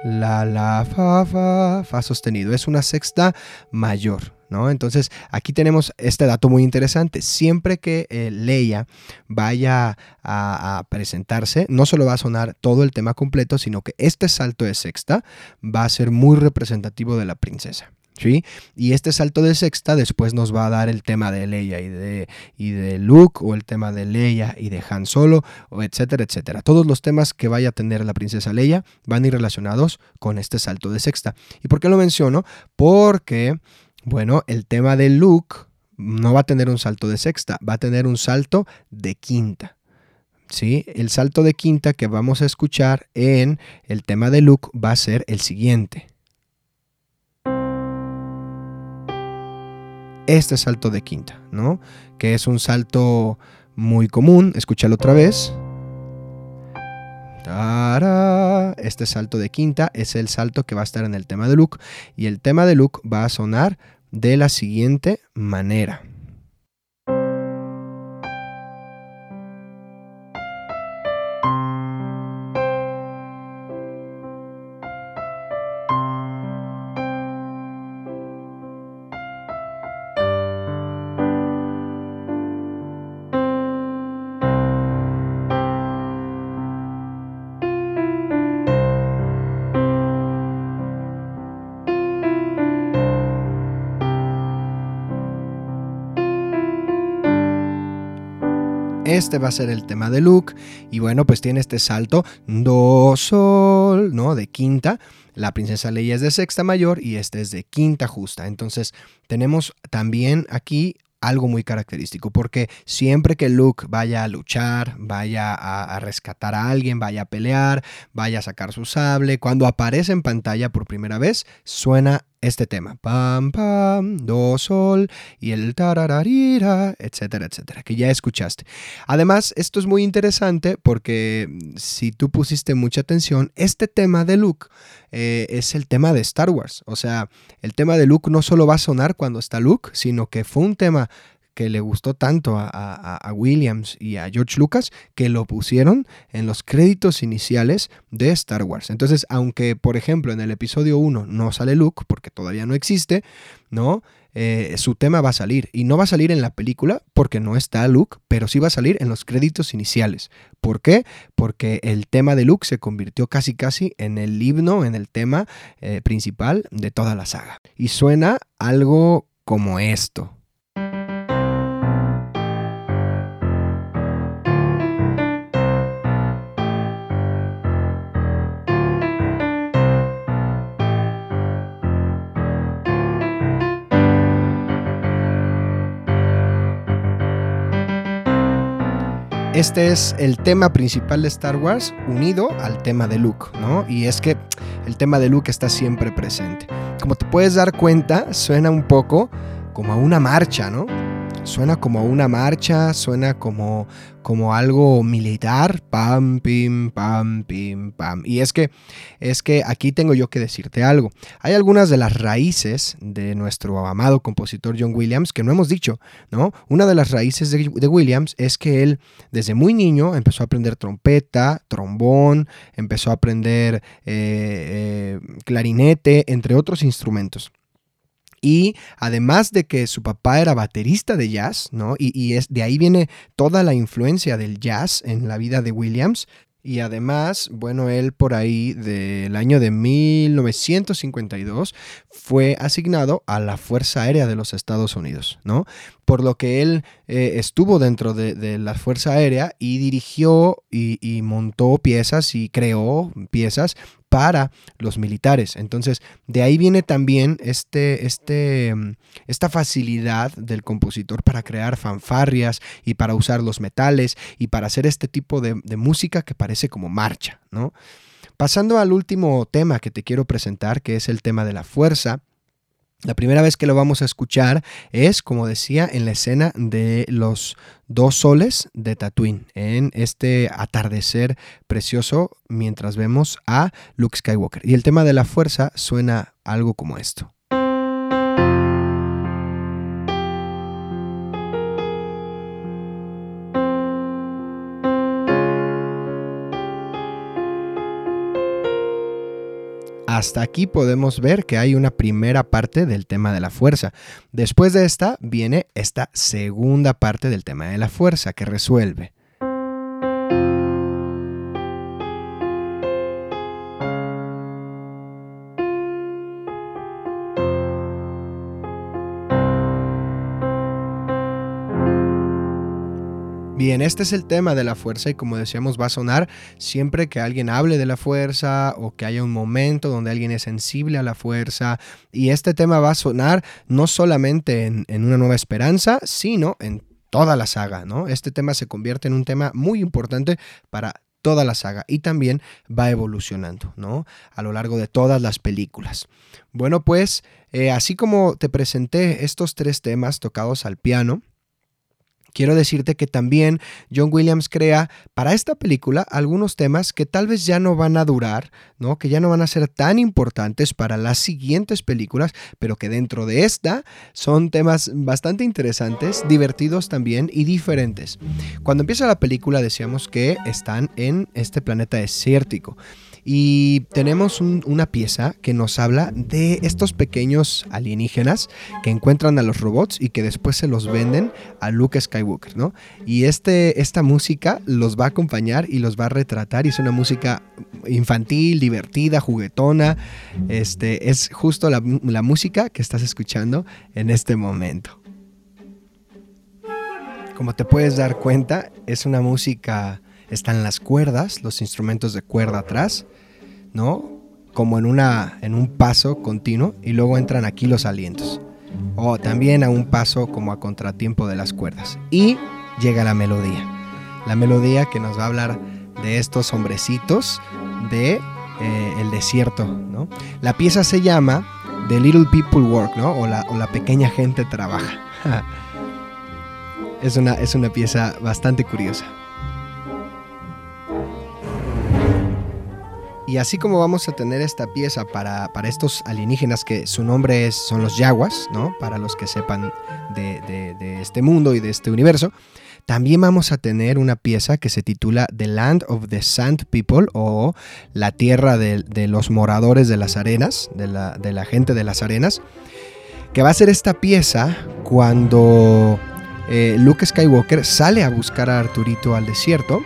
La, la, fa, fa, fa sostenido. Es una sexta mayor. ¿No? Entonces aquí tenemos este dato muy interesante. Siempre que eh, Leia vaya a, a, presentarse, no solo va a sonar todo el tema completo, sino que este salto de sexta va a ser muy representativo de la princesa. ¿Sí? Y este salto de sexta después nos va a dar el tema de Leia y de, y de Luke, o el tema de Leia y de Han Solo, etcétera, etcétera. Todos los temas que vaya a tener la princesa Leia van a ir relacionados con este salto de sexta. ¿Y por qué lo menciono? Porque, bueno, el tema de Luke no va a tener un salto de sexta, va a tener un salto de quinta. ¿Sí? El salto de quinta que vamos a escuchar en el tema de Luke va a ser el siguiente. Este salto de quinta, ¿no? Que es un salto muy común. Escúchalo otra vez. Este salto de quinta es el salto que va a estar en el tema de Luke. Y el tema de Luke va a sonar de la siguiente manera. Este va a ser el tema de Luke. Y bueno, pues tiene este salto do sol, ¿no? De quinta. La princesa Leia es de sexta mayor y este es de quinta justa. Entonces tenemos también aquí algo muy característico, porque siempre que Luke vaya a luchar, vaya a, rescatar a alguien, vaya a pelear, vaya a sacar su sable, cuando aparece en pantalla por primera vez, suena este tema. Pam, pam, do, sol y el tarararira, etcétera, etcétera, que ya escuchaste. Además, esto es muy interesante porque mm, si tú pusiste mucha atención, este tema de Luke eh, es el tema de Star Wars. O sea, el tema de Luke no solo va a sonar cuando está Luke, sino que fue un tema que le gustó tanto a, Williams y a George Lucas que lo pusieron en los créditos iniciales de Star Wars. Entonces, aunque por ejemplo en el episodio 1 no sale Luke, porque todavía no existe, ¿no? Eh, su tema va a salir. Y no va a salir en la película porque no está Luke, pero sí va a salir en los créditos iniciales. ¿Por qué? Porque el tema de Luke se convirtió casi casi en el himno, en el tema eh, principal de toda la saga. Y suena algo como esto. Este es el tema principal de Star Wars unido al tema de Luke, ¿no? Y es que el tema de Luke está siempre presente. Como te puedes dar cuenta, suena un poco como a una marcha, ¿no? Suena como una marcha, suena como como algo militar, pam, pim, pam, pim, pam. Y es que, es que aquí tengo yo que decirte algo. Hay algunas de las raíces de nuestro amado compositor John Williams que no hemos dicho, ¿no? Una de las raíces de, Williams es que él desde muy niño empezó a aprender trompeta, trombón, empezó a aprender eh, eh, clarinete, entre otros instrumentos. Y además de que su papá era baterista de jazz, ¿no? Y, es, de ahí viene toda la influencia del jazz en la vida de Williams. Y además, bueno, él por ahí del año de 1952 fue asignado a la Fuerza Aérea de los Estados Unidos, ¿no? Por lo que él eh, estuvo dentro de, la Fuerza Aérea y dirigió y montó piezas y creó piezas para los militares. Entonces, de ahí viene también este, este, mm, esta facilidad del compositor para crear fanfarrias y para usar los metales y para hacer este tipo de, de música que parece como marcha, ¿no? Pasando al último tema que te quiero presentar, que es el tema de la fuerza, la primera vez que lo vamos a escuchar es, como decía, en la escena de los dos soles de Tatooine, en este atardecer precioso mientras vemos a Luke Skywalker. Y el tema de la fuerza suena algo como esto. Hasta aquí podemos ver que hay una primera parte del tema de la fuerza. Después de esta viene esta segunda parte del tema de la fuerza que resuelve. Este es el tema de la fuerza y como decíamos va a sonar siempre que alguien hable de la fuerza o que haya un momento donde alguien es sensible a la fuerza y este tema va a sonar no solamente en, una nueva esperanza, sino en toda la saga, ¿no? Este tema se convierte en un tema muy importante para toda la saga y también va evolucionando, ¿no? A lo largo de todas las películas. Bueno, pues eh, así como te presenté estos tres temas tocados al piano, quiero decirte que también John Williams crea para esta película algunos temas que tal vez ya no van a durar, ¿no? Que ya no van a ser tan importantes para las siguientes películas, pero que dentro de esta son temas bastante interesantes, divertidos también y diferentes. Cuando empieza la película decíamos que están en este planeta desértico. Y tenemos una pieza que nos habla de estos pequeños alienígenas que encuentran a los robots y que después se los venden a Luke Skywalker, ¿no? Y este, esta música los va a acompañar y los va a retratar y es una música infantil, divertida, juguetona. Este, es justo la, la música que estás escuchando en este momento. Como te puedes dar cuenta, es una música están las cuerdas, los instrumentos de cuerda atrás, ¿no? Como en, una, en un paso continuo y luego entran aquí los alientos. O también a un paso como a contratiempo de las cuerdas. Y llega la melodía. La melodía que nos va a hablar de estos hombrecitos de eh, el desierto, ¿no? La pieza se llama The Little People Work, ¿no? O la, o la pequeña gente trabaja. <laughs> es, una, es una pieza bastante curiosa. Y así como vamos a tener esta pieza para, estos alienígenas que su nombre es, son los Yaguas, ¿no? Para los que sepan de, este mundo y de este universo, también vamos a tener una pieza que se titula The Land of the Sand People o La Tierra de, los Moradores de las Arenas, de la, de la gente de las arenas, que va a ser esta pieza cuando eh, Luke Skywalker sale a buscar a Arturito al desierto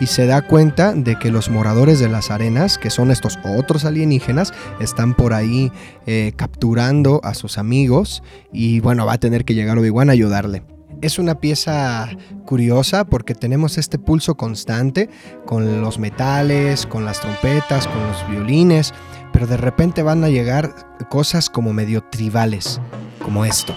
y se da cuenta de que los moradores de las arenas, que son estos otros alienígenas, están por ahí eh, capturando a sus amigos y bueno, va a tener que llegar Obi-Wan a ayudarle. Es una pieza curiosa porque tenemos este pulso constante con los metales, con las trompetas, con los violines, pero de repente van a llegar cosas como medio tribales, como esto.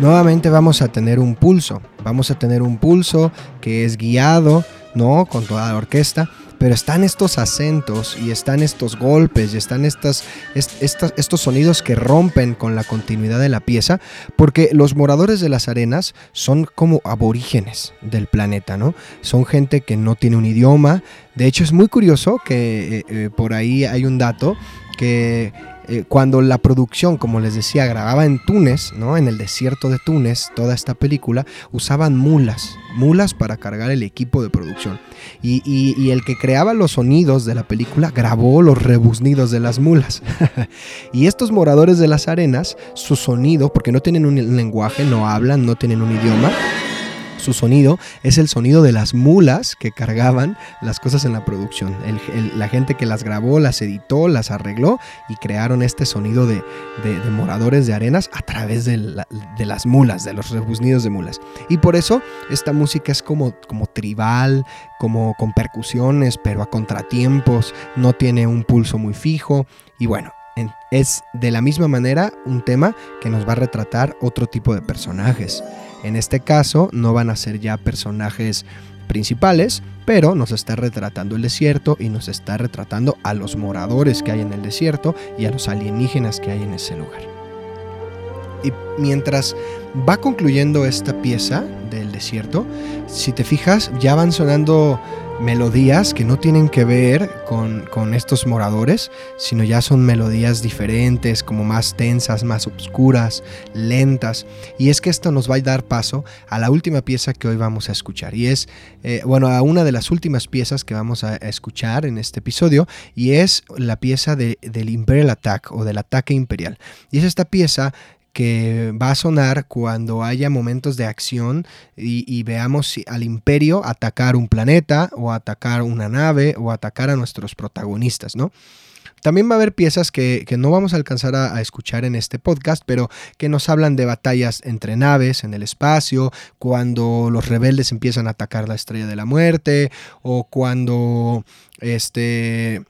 Nuevamente vamos a tener un pulso, vamos a tener un pulso que es guiado, ¿no? Con toda la orquesta, pero están estos acentos y están estos golpes y están estas, estos sonidos que rompen con la continuidad de la pieza, porque los moradores de las arenas son como aborígenes del planeta, ¿no? Son gente que no tiene un idioma. De hecho, es muy curioso que eh, eh, por ahí hay un dato que eh, cuando la producción, como les decía, grababa en Túnez, ¿no? en el desierto de Túnez, toda esta película, usaban mulas, mulas para cargar el equipo de producción. Y, y el que creaba los sonidos de la película grabó los rebuznidos de las mulas. <laughs> y estos moradores de las arenas, su sonido, porque no tienen un lenguaje, no hablan, no tienen un idioma, su sonido es el sonido de las mulas que cargaban las cosas en la producción. la gente que las grabó, las editó, las arregló y crearon este sonido de, moradores de arenas a través de, las mulas, de los rebuznidos de mulas. Y por eso esta música es como tribal, como con percusiones, pero a contratiempos, no tiene un pulso muy fijo. Y bueno, es de la misma manera un tema que nos va a retratar otro tipo de personajes. En este caso no van a ser ya personajes principales, pero nos está retratando el desierto y nos está retratando a los moradores que hay en el desierto y a los alienígenas que hay en ese lugar. Y mientras va concluyendo esta pieza del desierto, si te fijas, ya van sonando melodías que no tienen que ver con, estos moradores, sino ya son melodías diferentes, como más tensas, más oscuras, lentas. Y es que esto nos va a dar paso a la última pieza que hoy vamos a escuchar. Y es, eh, bueno, a una de las últimas piezas que vamos a escuchar en este episodio, y es la pieza del Imperial Attack o del ataque imperial. Y es esta pieza que va a sonar cuando haya momentos de acción y, veamos al imperio atacar un planeta o atacar una nave o atacar a nuestros protagonistas, ¿no? También va a haber piezas que, no vamos a alcanzar a, escuchar en este podcast, pero que nos hablan de batallas entre naves en el espacio, cuando los rebeldes empiezan a atacar la estrella de la muerte, o cuando este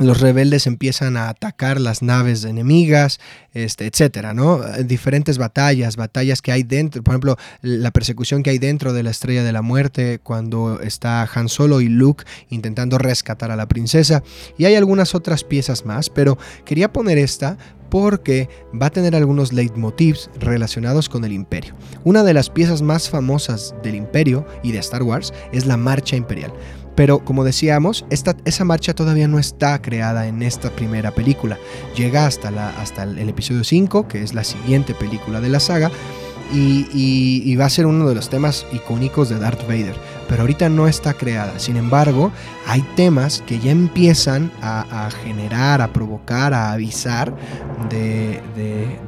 los rebeldes empiezan a atacar las naves enemigas, este, etcétera, ¿no? Diferentes batallas, batallas que hay dentro, por ejemplo, la persecución que hay dentro de la Estrella de la Muerte cuando está Han Solo y Luke intentando rescatar a la princesa, y hay algunas otras piezas más, pero quería poner esta porque va a tener algunos leitmotivs relacionados con el imperio. Una de las piezas más famosas del imperio y de Star Wars es la Marcha Imperial. Pero como decíamos, esta, esa marcha todavía no está creada en esta primera película. Llega hasta, la, hasta el, episodio 5, que es la siguiente película de la saga, y, va a ser uno de los temas icónicos de Darth Vader. Pero ahorita no está creada. Sin embargo, hay temas que ya empiezan a, generar, a provocar, a avisar de,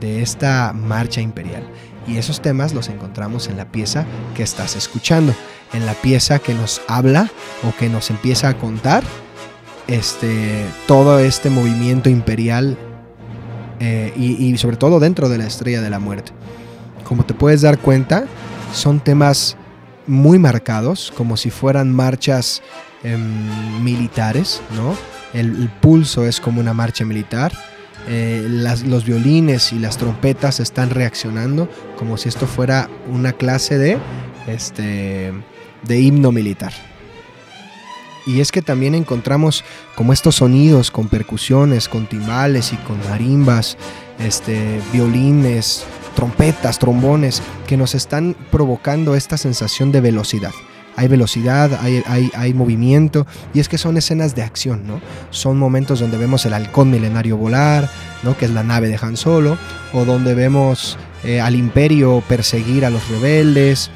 de esta marcha imperial. Y esos temas los encontramos en la pieza que estás escuchando en la pieza que nos habla o que nos empieza a contar este, todo este movimiento imperial eh, y, sobre todo dentro de la estrella de la muerte. Como te puedes dar cuenta, son temas muy marcados, como si fueran marchas em, militares, ¿no? El, pulso es como una marcha militar. Eh, los violines y las trompetas están reaccionando como si esto fuera una clase de este de himno militar. Y es que también encontramos como estos sonidos con percusiones, con timbales y con marimbas, este, violines, trompetas, trombones, que nos están provocando esta sensación de velocidad. Hay velocidad, hay, movimiento, y es que son escenas de acción, ¿no? Son momentos donde vemos el halcón milenario volar, ¿no? Que es la nave de Han Solo, o donde vemos eh, al imperio perseguir a los rebeldes,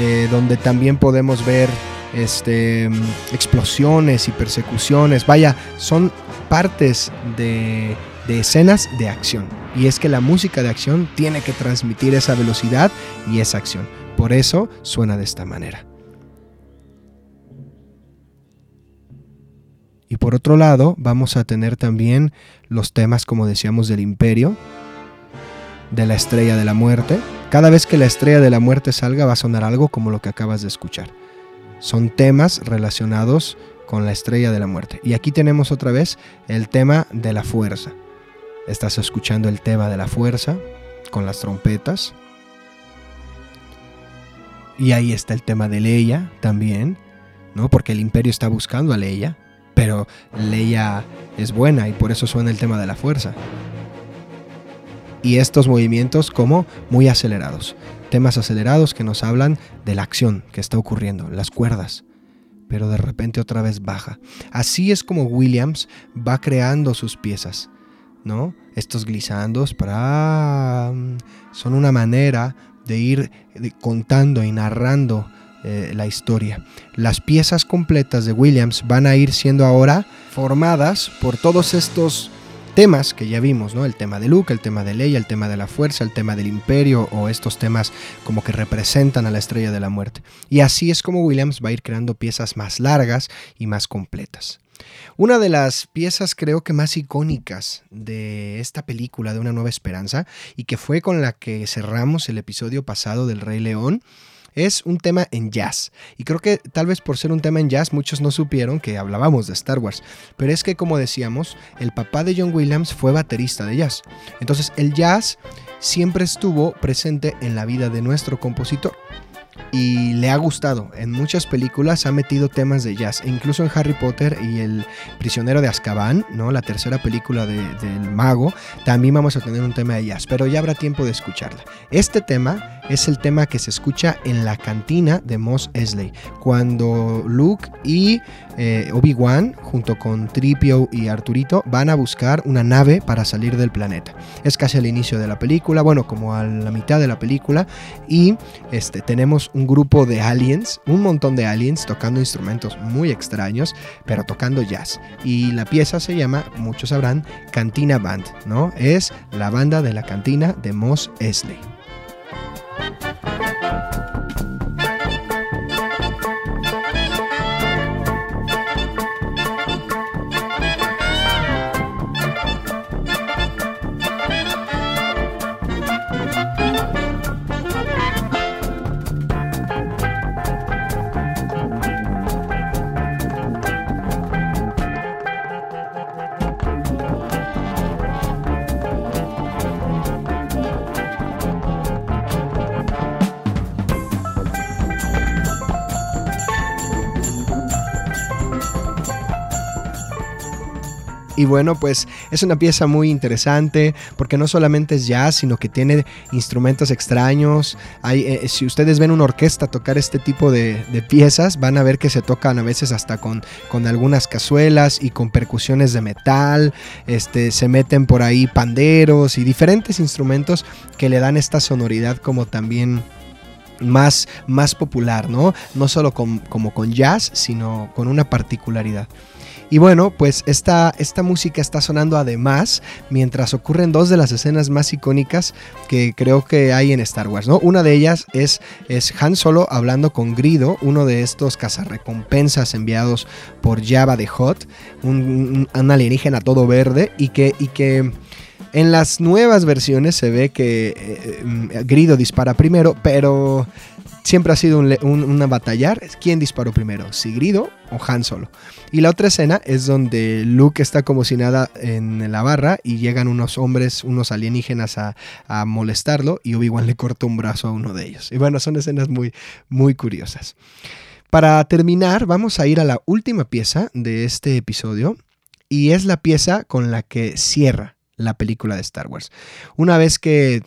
eh, donde también podemos ver este, explosiones y persecuciones. Vaya, son partes de escenas de acción. Y es que la música de acción tiene que transmitir esa velocidad y esa acción. Por eso suena de esta manera. Y por otro lado, vamos a tener también los temas, como decíamos, del imperio, de la estrella de la muerte, cada vez que la estrella de la muerte salga va a sonar algo como lo que acabas de escuchar. Son temas relacionados con la estrella de la muerte. Y aquí tenemos otra vez el tema de la fuerza. Estás escuchando el tema de la fuerza con las trompetas. Y ahí está el tema de Leia también, ¿no? Porque el imperio está buscando a Leia, pero Leia es buena y por eso suena el tema de la fuerza y estos movimientos como muy acelerados. Temas acelerados que nos hablan de la acción que está ocurriendo, las cuerdas, pero de repente otra vez baja. Así es como Williams va creando sus piezas, ¿no? Estos glisandos para son una manera de ir contando y narrando eh, la historia. Las piezas completas de Williams van a ir siendo ahora formadas por todos estos temas que ya vimos, ¿no? El tema de Luke, el tema de Leia, el tema de la fuerza, el tema del imperio o estos temas como que representan a la estrella de la muerte. Y así es como Williams va a ir creando piezas más largas y más completas. Una de las piezas creo que más icónicas de esta película de Una Nueva Esperanza y que fue con la que cerramos el episodio pasado del Rey León es un tema en jazz. Y creo que tal vez por ser un tema en jazz muchos no supieron que hablábamos de Star Wars. Pero es que como decíamos, el papá de John Williams fue baterista de jazz. Entonces el jazz siempre estuvo presente en la vida de nuestro compositor y le ha gustado. En muchas películas ha metido temas de jazz, e incluso en Harry Potter y El prisionero de Azkaban, ¿no? la tercera película del mago, también vamos a tener un tema de jazz, pero ya habrá tiempo de escucharla. Este tema es el tema que se escucha en la cantina de Moss Eisley, cuando Luke y eh, Obi-Wan, junto con Tripio y Arturito, van a buscar una nave para salir del planeta. Es casi al inicio de la película, bueno, como a la mitad de la película, y este, tenemos un grupo de aliens, un montón de aliens tocando instrumentos muy extraños, pero tocando jazz. Y la pieza se llama, muchos sabrán, Cantina Band, ¿no? Es la banda de la cantina de Moss Eisley. Y bueno, pues es una pieza muy interesante porque no solamente es jazz, sino que tiene instrumentos extraños. Hay, eh, si ustedes ven una orquesta tocar este tipo de, piezas, van a ver que se tocan a veces hasta con, con algunas cazuelas y con percusiones de metal. Este, se meten por ahí panderos y diferentes instrumentos que le dan esta sonoridad como también más, más popular, ¿no? No solo como con jazz, sino con una particularidad. Y bueno, pues esta, esta música está sonando además mientras ocurren dos de las escenas más icónicas que creo que hay en Star Wars, ¿no? Una de ellas es, es Han Solo hablando con Grido, uno de estos cazarrecompensas enviados por Java de Hot, un, alienígena todo verde y que... Y que en las nuevas versiones se ve que eh, eh, Grido dispara primero, pero siempre ha sido un, una batallar. ¿Quién disparó primero? ¿Sigrido o Han Solo? Y la otra escena es donde Luke está como si nada en la barra y llegan unos hombres, unos alienígenas a, molestarlo y Obi-Wan le corta un brazo a uno de ellos. Y bueno, son escenas muy, muy curiosas. Para terminar, vamos a ir a la última pieza de este episodio y es la pieza con la que cierra la película de Star Wars. Una vez que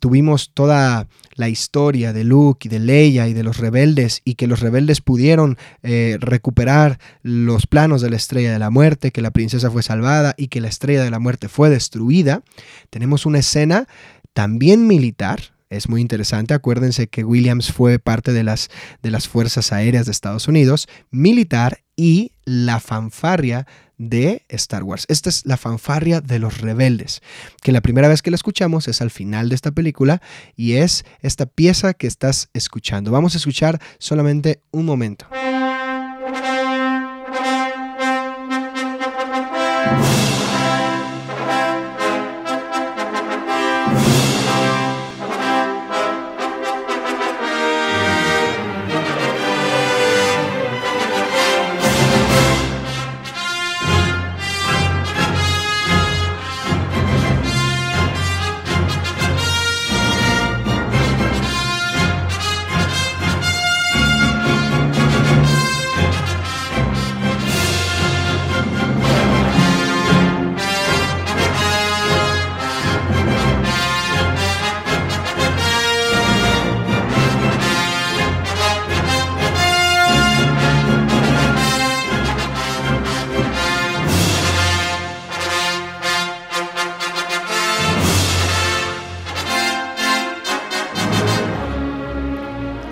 tuvimos toda la historia de Luke y de Leia y de los rebeldes y que los rebeldes pudieron eh, recuperar los planos de la estrella de la muerte, que la princesa fue salvada y que la estrella de la muerte fue destruida, tenemos una escena también militar, es muy interesante. Acuérdense que Williams fue parte de las, de las Fuerzas Aéreas de Estados Unidos, militar y la fanfarria de Star Wars. Esta es la fanfarria de los rebeldes, que la primera vez que la escuchamos es al final de esta película y es esta pieza que estás escuchando. Vamos a escuchar solamente un momento.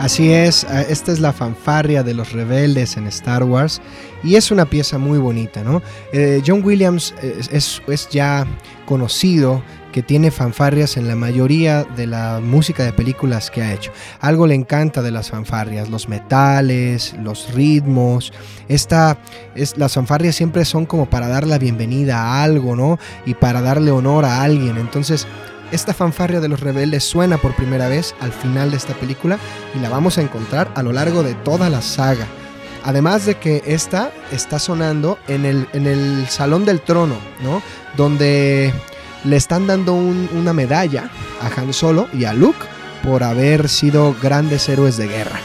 Así es, esta es la fanfarria de los rebeldes en Star Wars y es una pieza muy bonita, ¿no? Eh, John Williams es, ya conocido que tiene fanfarrias en la mayoría de la música de películas que ha hecho. Algo le encanta de las fanfarrias, los metales, los ritmos. Esta, es, las fanfarrias siempre son como para dar la bienvenida a algo, ¿no? Y para darle honor a alguien. Entonces, esta fanfarria de los rebeldes suena por primera vez al final de esta película y la vamos a encontrar a lo largo de toda la saga. Además de que esta está sonando en el, en el Salón del Trono, ¿no? Donde le están dando una medalla a Han Solo y a Luke por haber sido grandes héroes de guerra.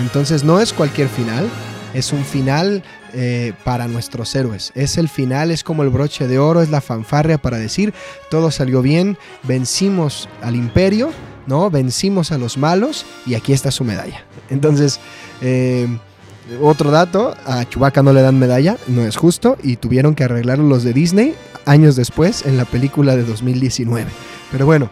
Entonces no es cualquier final, es un final eh, para nuestros héroes. Es el final, es como el broche de oro, es la fanfarria para decir, todo salió bien, vencimos al imperio, ¿no? Vencimos a los malos y aquí está su medalla. Entonces, eh, otro dato, a Chewbacca no le dan medalla, no es justo, y tuvieron que arreglarlo los de Disney años después en la película de 2019. Pero bueno,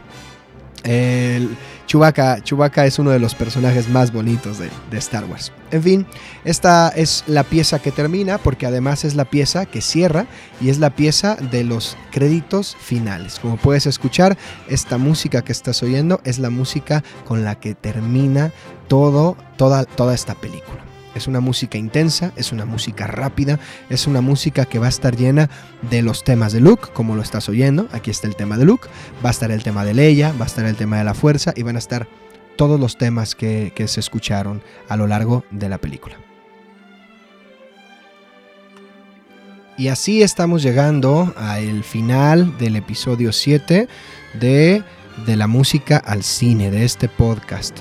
el Chewbacca, es uno de los personajes más bonitos de, de, Star Wars. En fin, esta es la pieza que termina porque además es la pieza que cierra y es la pieza de los créditos finales. Como puedes escuchar, esta música que estás oyendo es la música con la que termina todo, toda, toda esta película. Es una música intensa, es una música rápida, es una música que va a estar llena de los temas de Luke, como lo estás oyendo. Aquí está el tema de Luke, va a estar el tema de Leia, va a estar el tema de la fuerza y van a estar todos los temas que, que se escucharon a lo largo de la película. Y así estamos llegando al final del episodio 7 de, de la música al cine, de este podcast.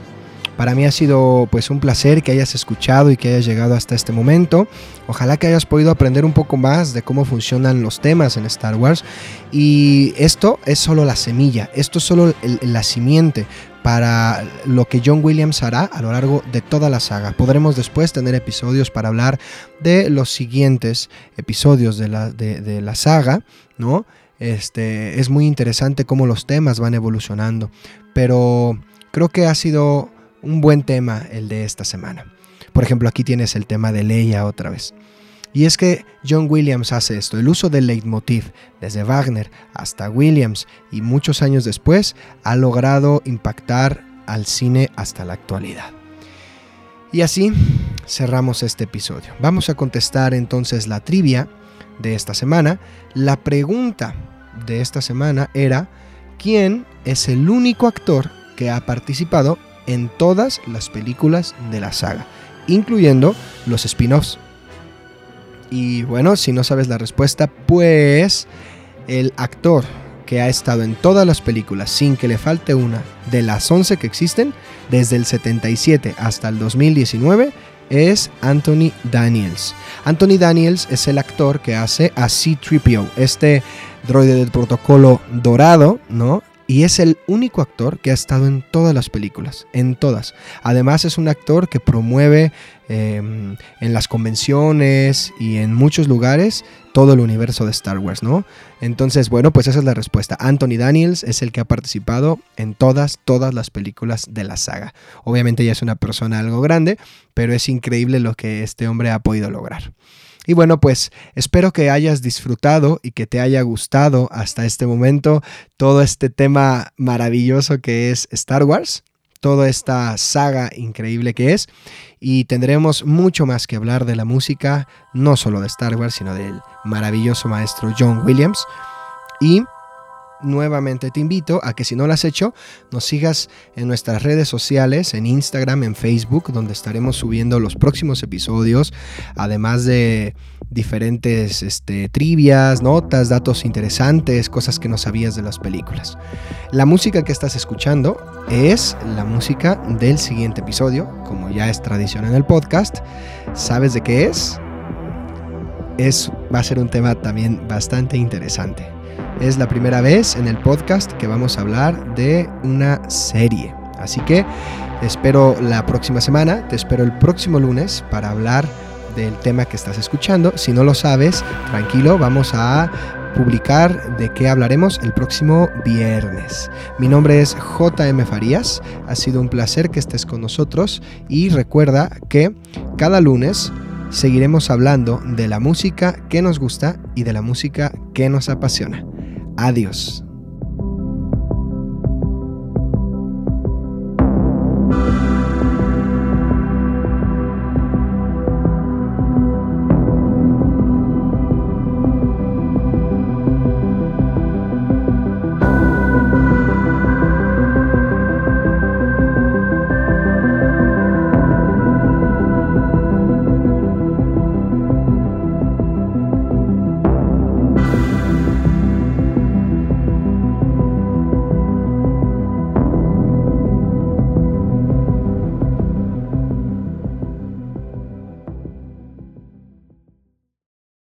Para mí ha sido pues un placer que hayas escuchado y que hayas llegado hasta este momento. Ojalá que hayas podido aprender un poco más de cómo funcionan los temas en Star Wars. Y esto es solo la semilla, esto es solo la simiente para lo que John Williams hará a lo largo de toda la saga. Podremos después tener episodios para hablar de los siguientes episodios de la, de la saga, ¿no? Este, es muy interesante cómo los temas van evolucionando, pero creo que ha sido un buen tema el de esta semana. Por ejemplo, aquí tienes el tema de Leia otra vez. Y es que John Williams hace esto, el uso del leitmotiv, desde Wagner hasta Williams y muchos años después, ha logrado impactar al cine hasta la actualidad. Y así cerramos este episodio. Vamos a contestar entonces la trivia de esta semana. La pregunta de esta semana era, ¿quién es el único actor que ha participado en todas las películas de la saga, incluyendo los spin-offs. Y bueno, si no sabes la respuesta, pues el actor que ha estado en todas las películas sin que le falte una de las 11 que existen, desde el 77 hasta el 2019, es Anthony Daniels. Anthony Daniels es el actor que hace a C-3PO, este droide del protocolo dorado, ¿no? Y es el único actor que ha estado en todas las películas, en todas. Además es un actor que promueve em, en las convenciones y en muchos lugares todo el universo de Star Wars, ¿no? Entonces, bueno, pues esa es la respuesta. Anthony Daniels es el que ha participado en todas, todas las películas de la saga. Obviamente ya es una persona algo grande, pero es increíble lo que este hombre ha podido lograr. Y bueno, pues espero que hayas disfrutado y que te haya gustado hasta este momento todo este tema maravilloso que es Star Wars, toda esta saga increíble que es. Y tendremos mucho más que hablar de la música, no solo de Star Wars, sino del maravilloso maestro John Williams. Y nuevamente te invito a que si no lo has hecho, nos sigas en nuestras redes sociales, en Instagram, en Facebook, donde estaremos subiendo los próximos episodios, además de diferentes este, trivias, notas, datos interesantes, cosas que no sabías de las películas. La música que estás escuchando es la música del siguiente episodio, como ya es tradición en el podcast. ¿Sabes de qué es? Es, va a ser un tema también bastante interesante. Es la primera vez en el podcast que vamos a hablar de una serie. Así que espero la próxima semana, te espero el próximo lunes para hablar del tema que estás escuchando. Si no lo sabes, tranquilo, vamos a publicar de qué hablaremos el próximo viernes. Mi nombre es JM Farías, ha sido un placer que estés con nosotros y recuerda que cada lunes seguiremos hablando de la música que nos gusta y de la música que nos apasiona. Adiós.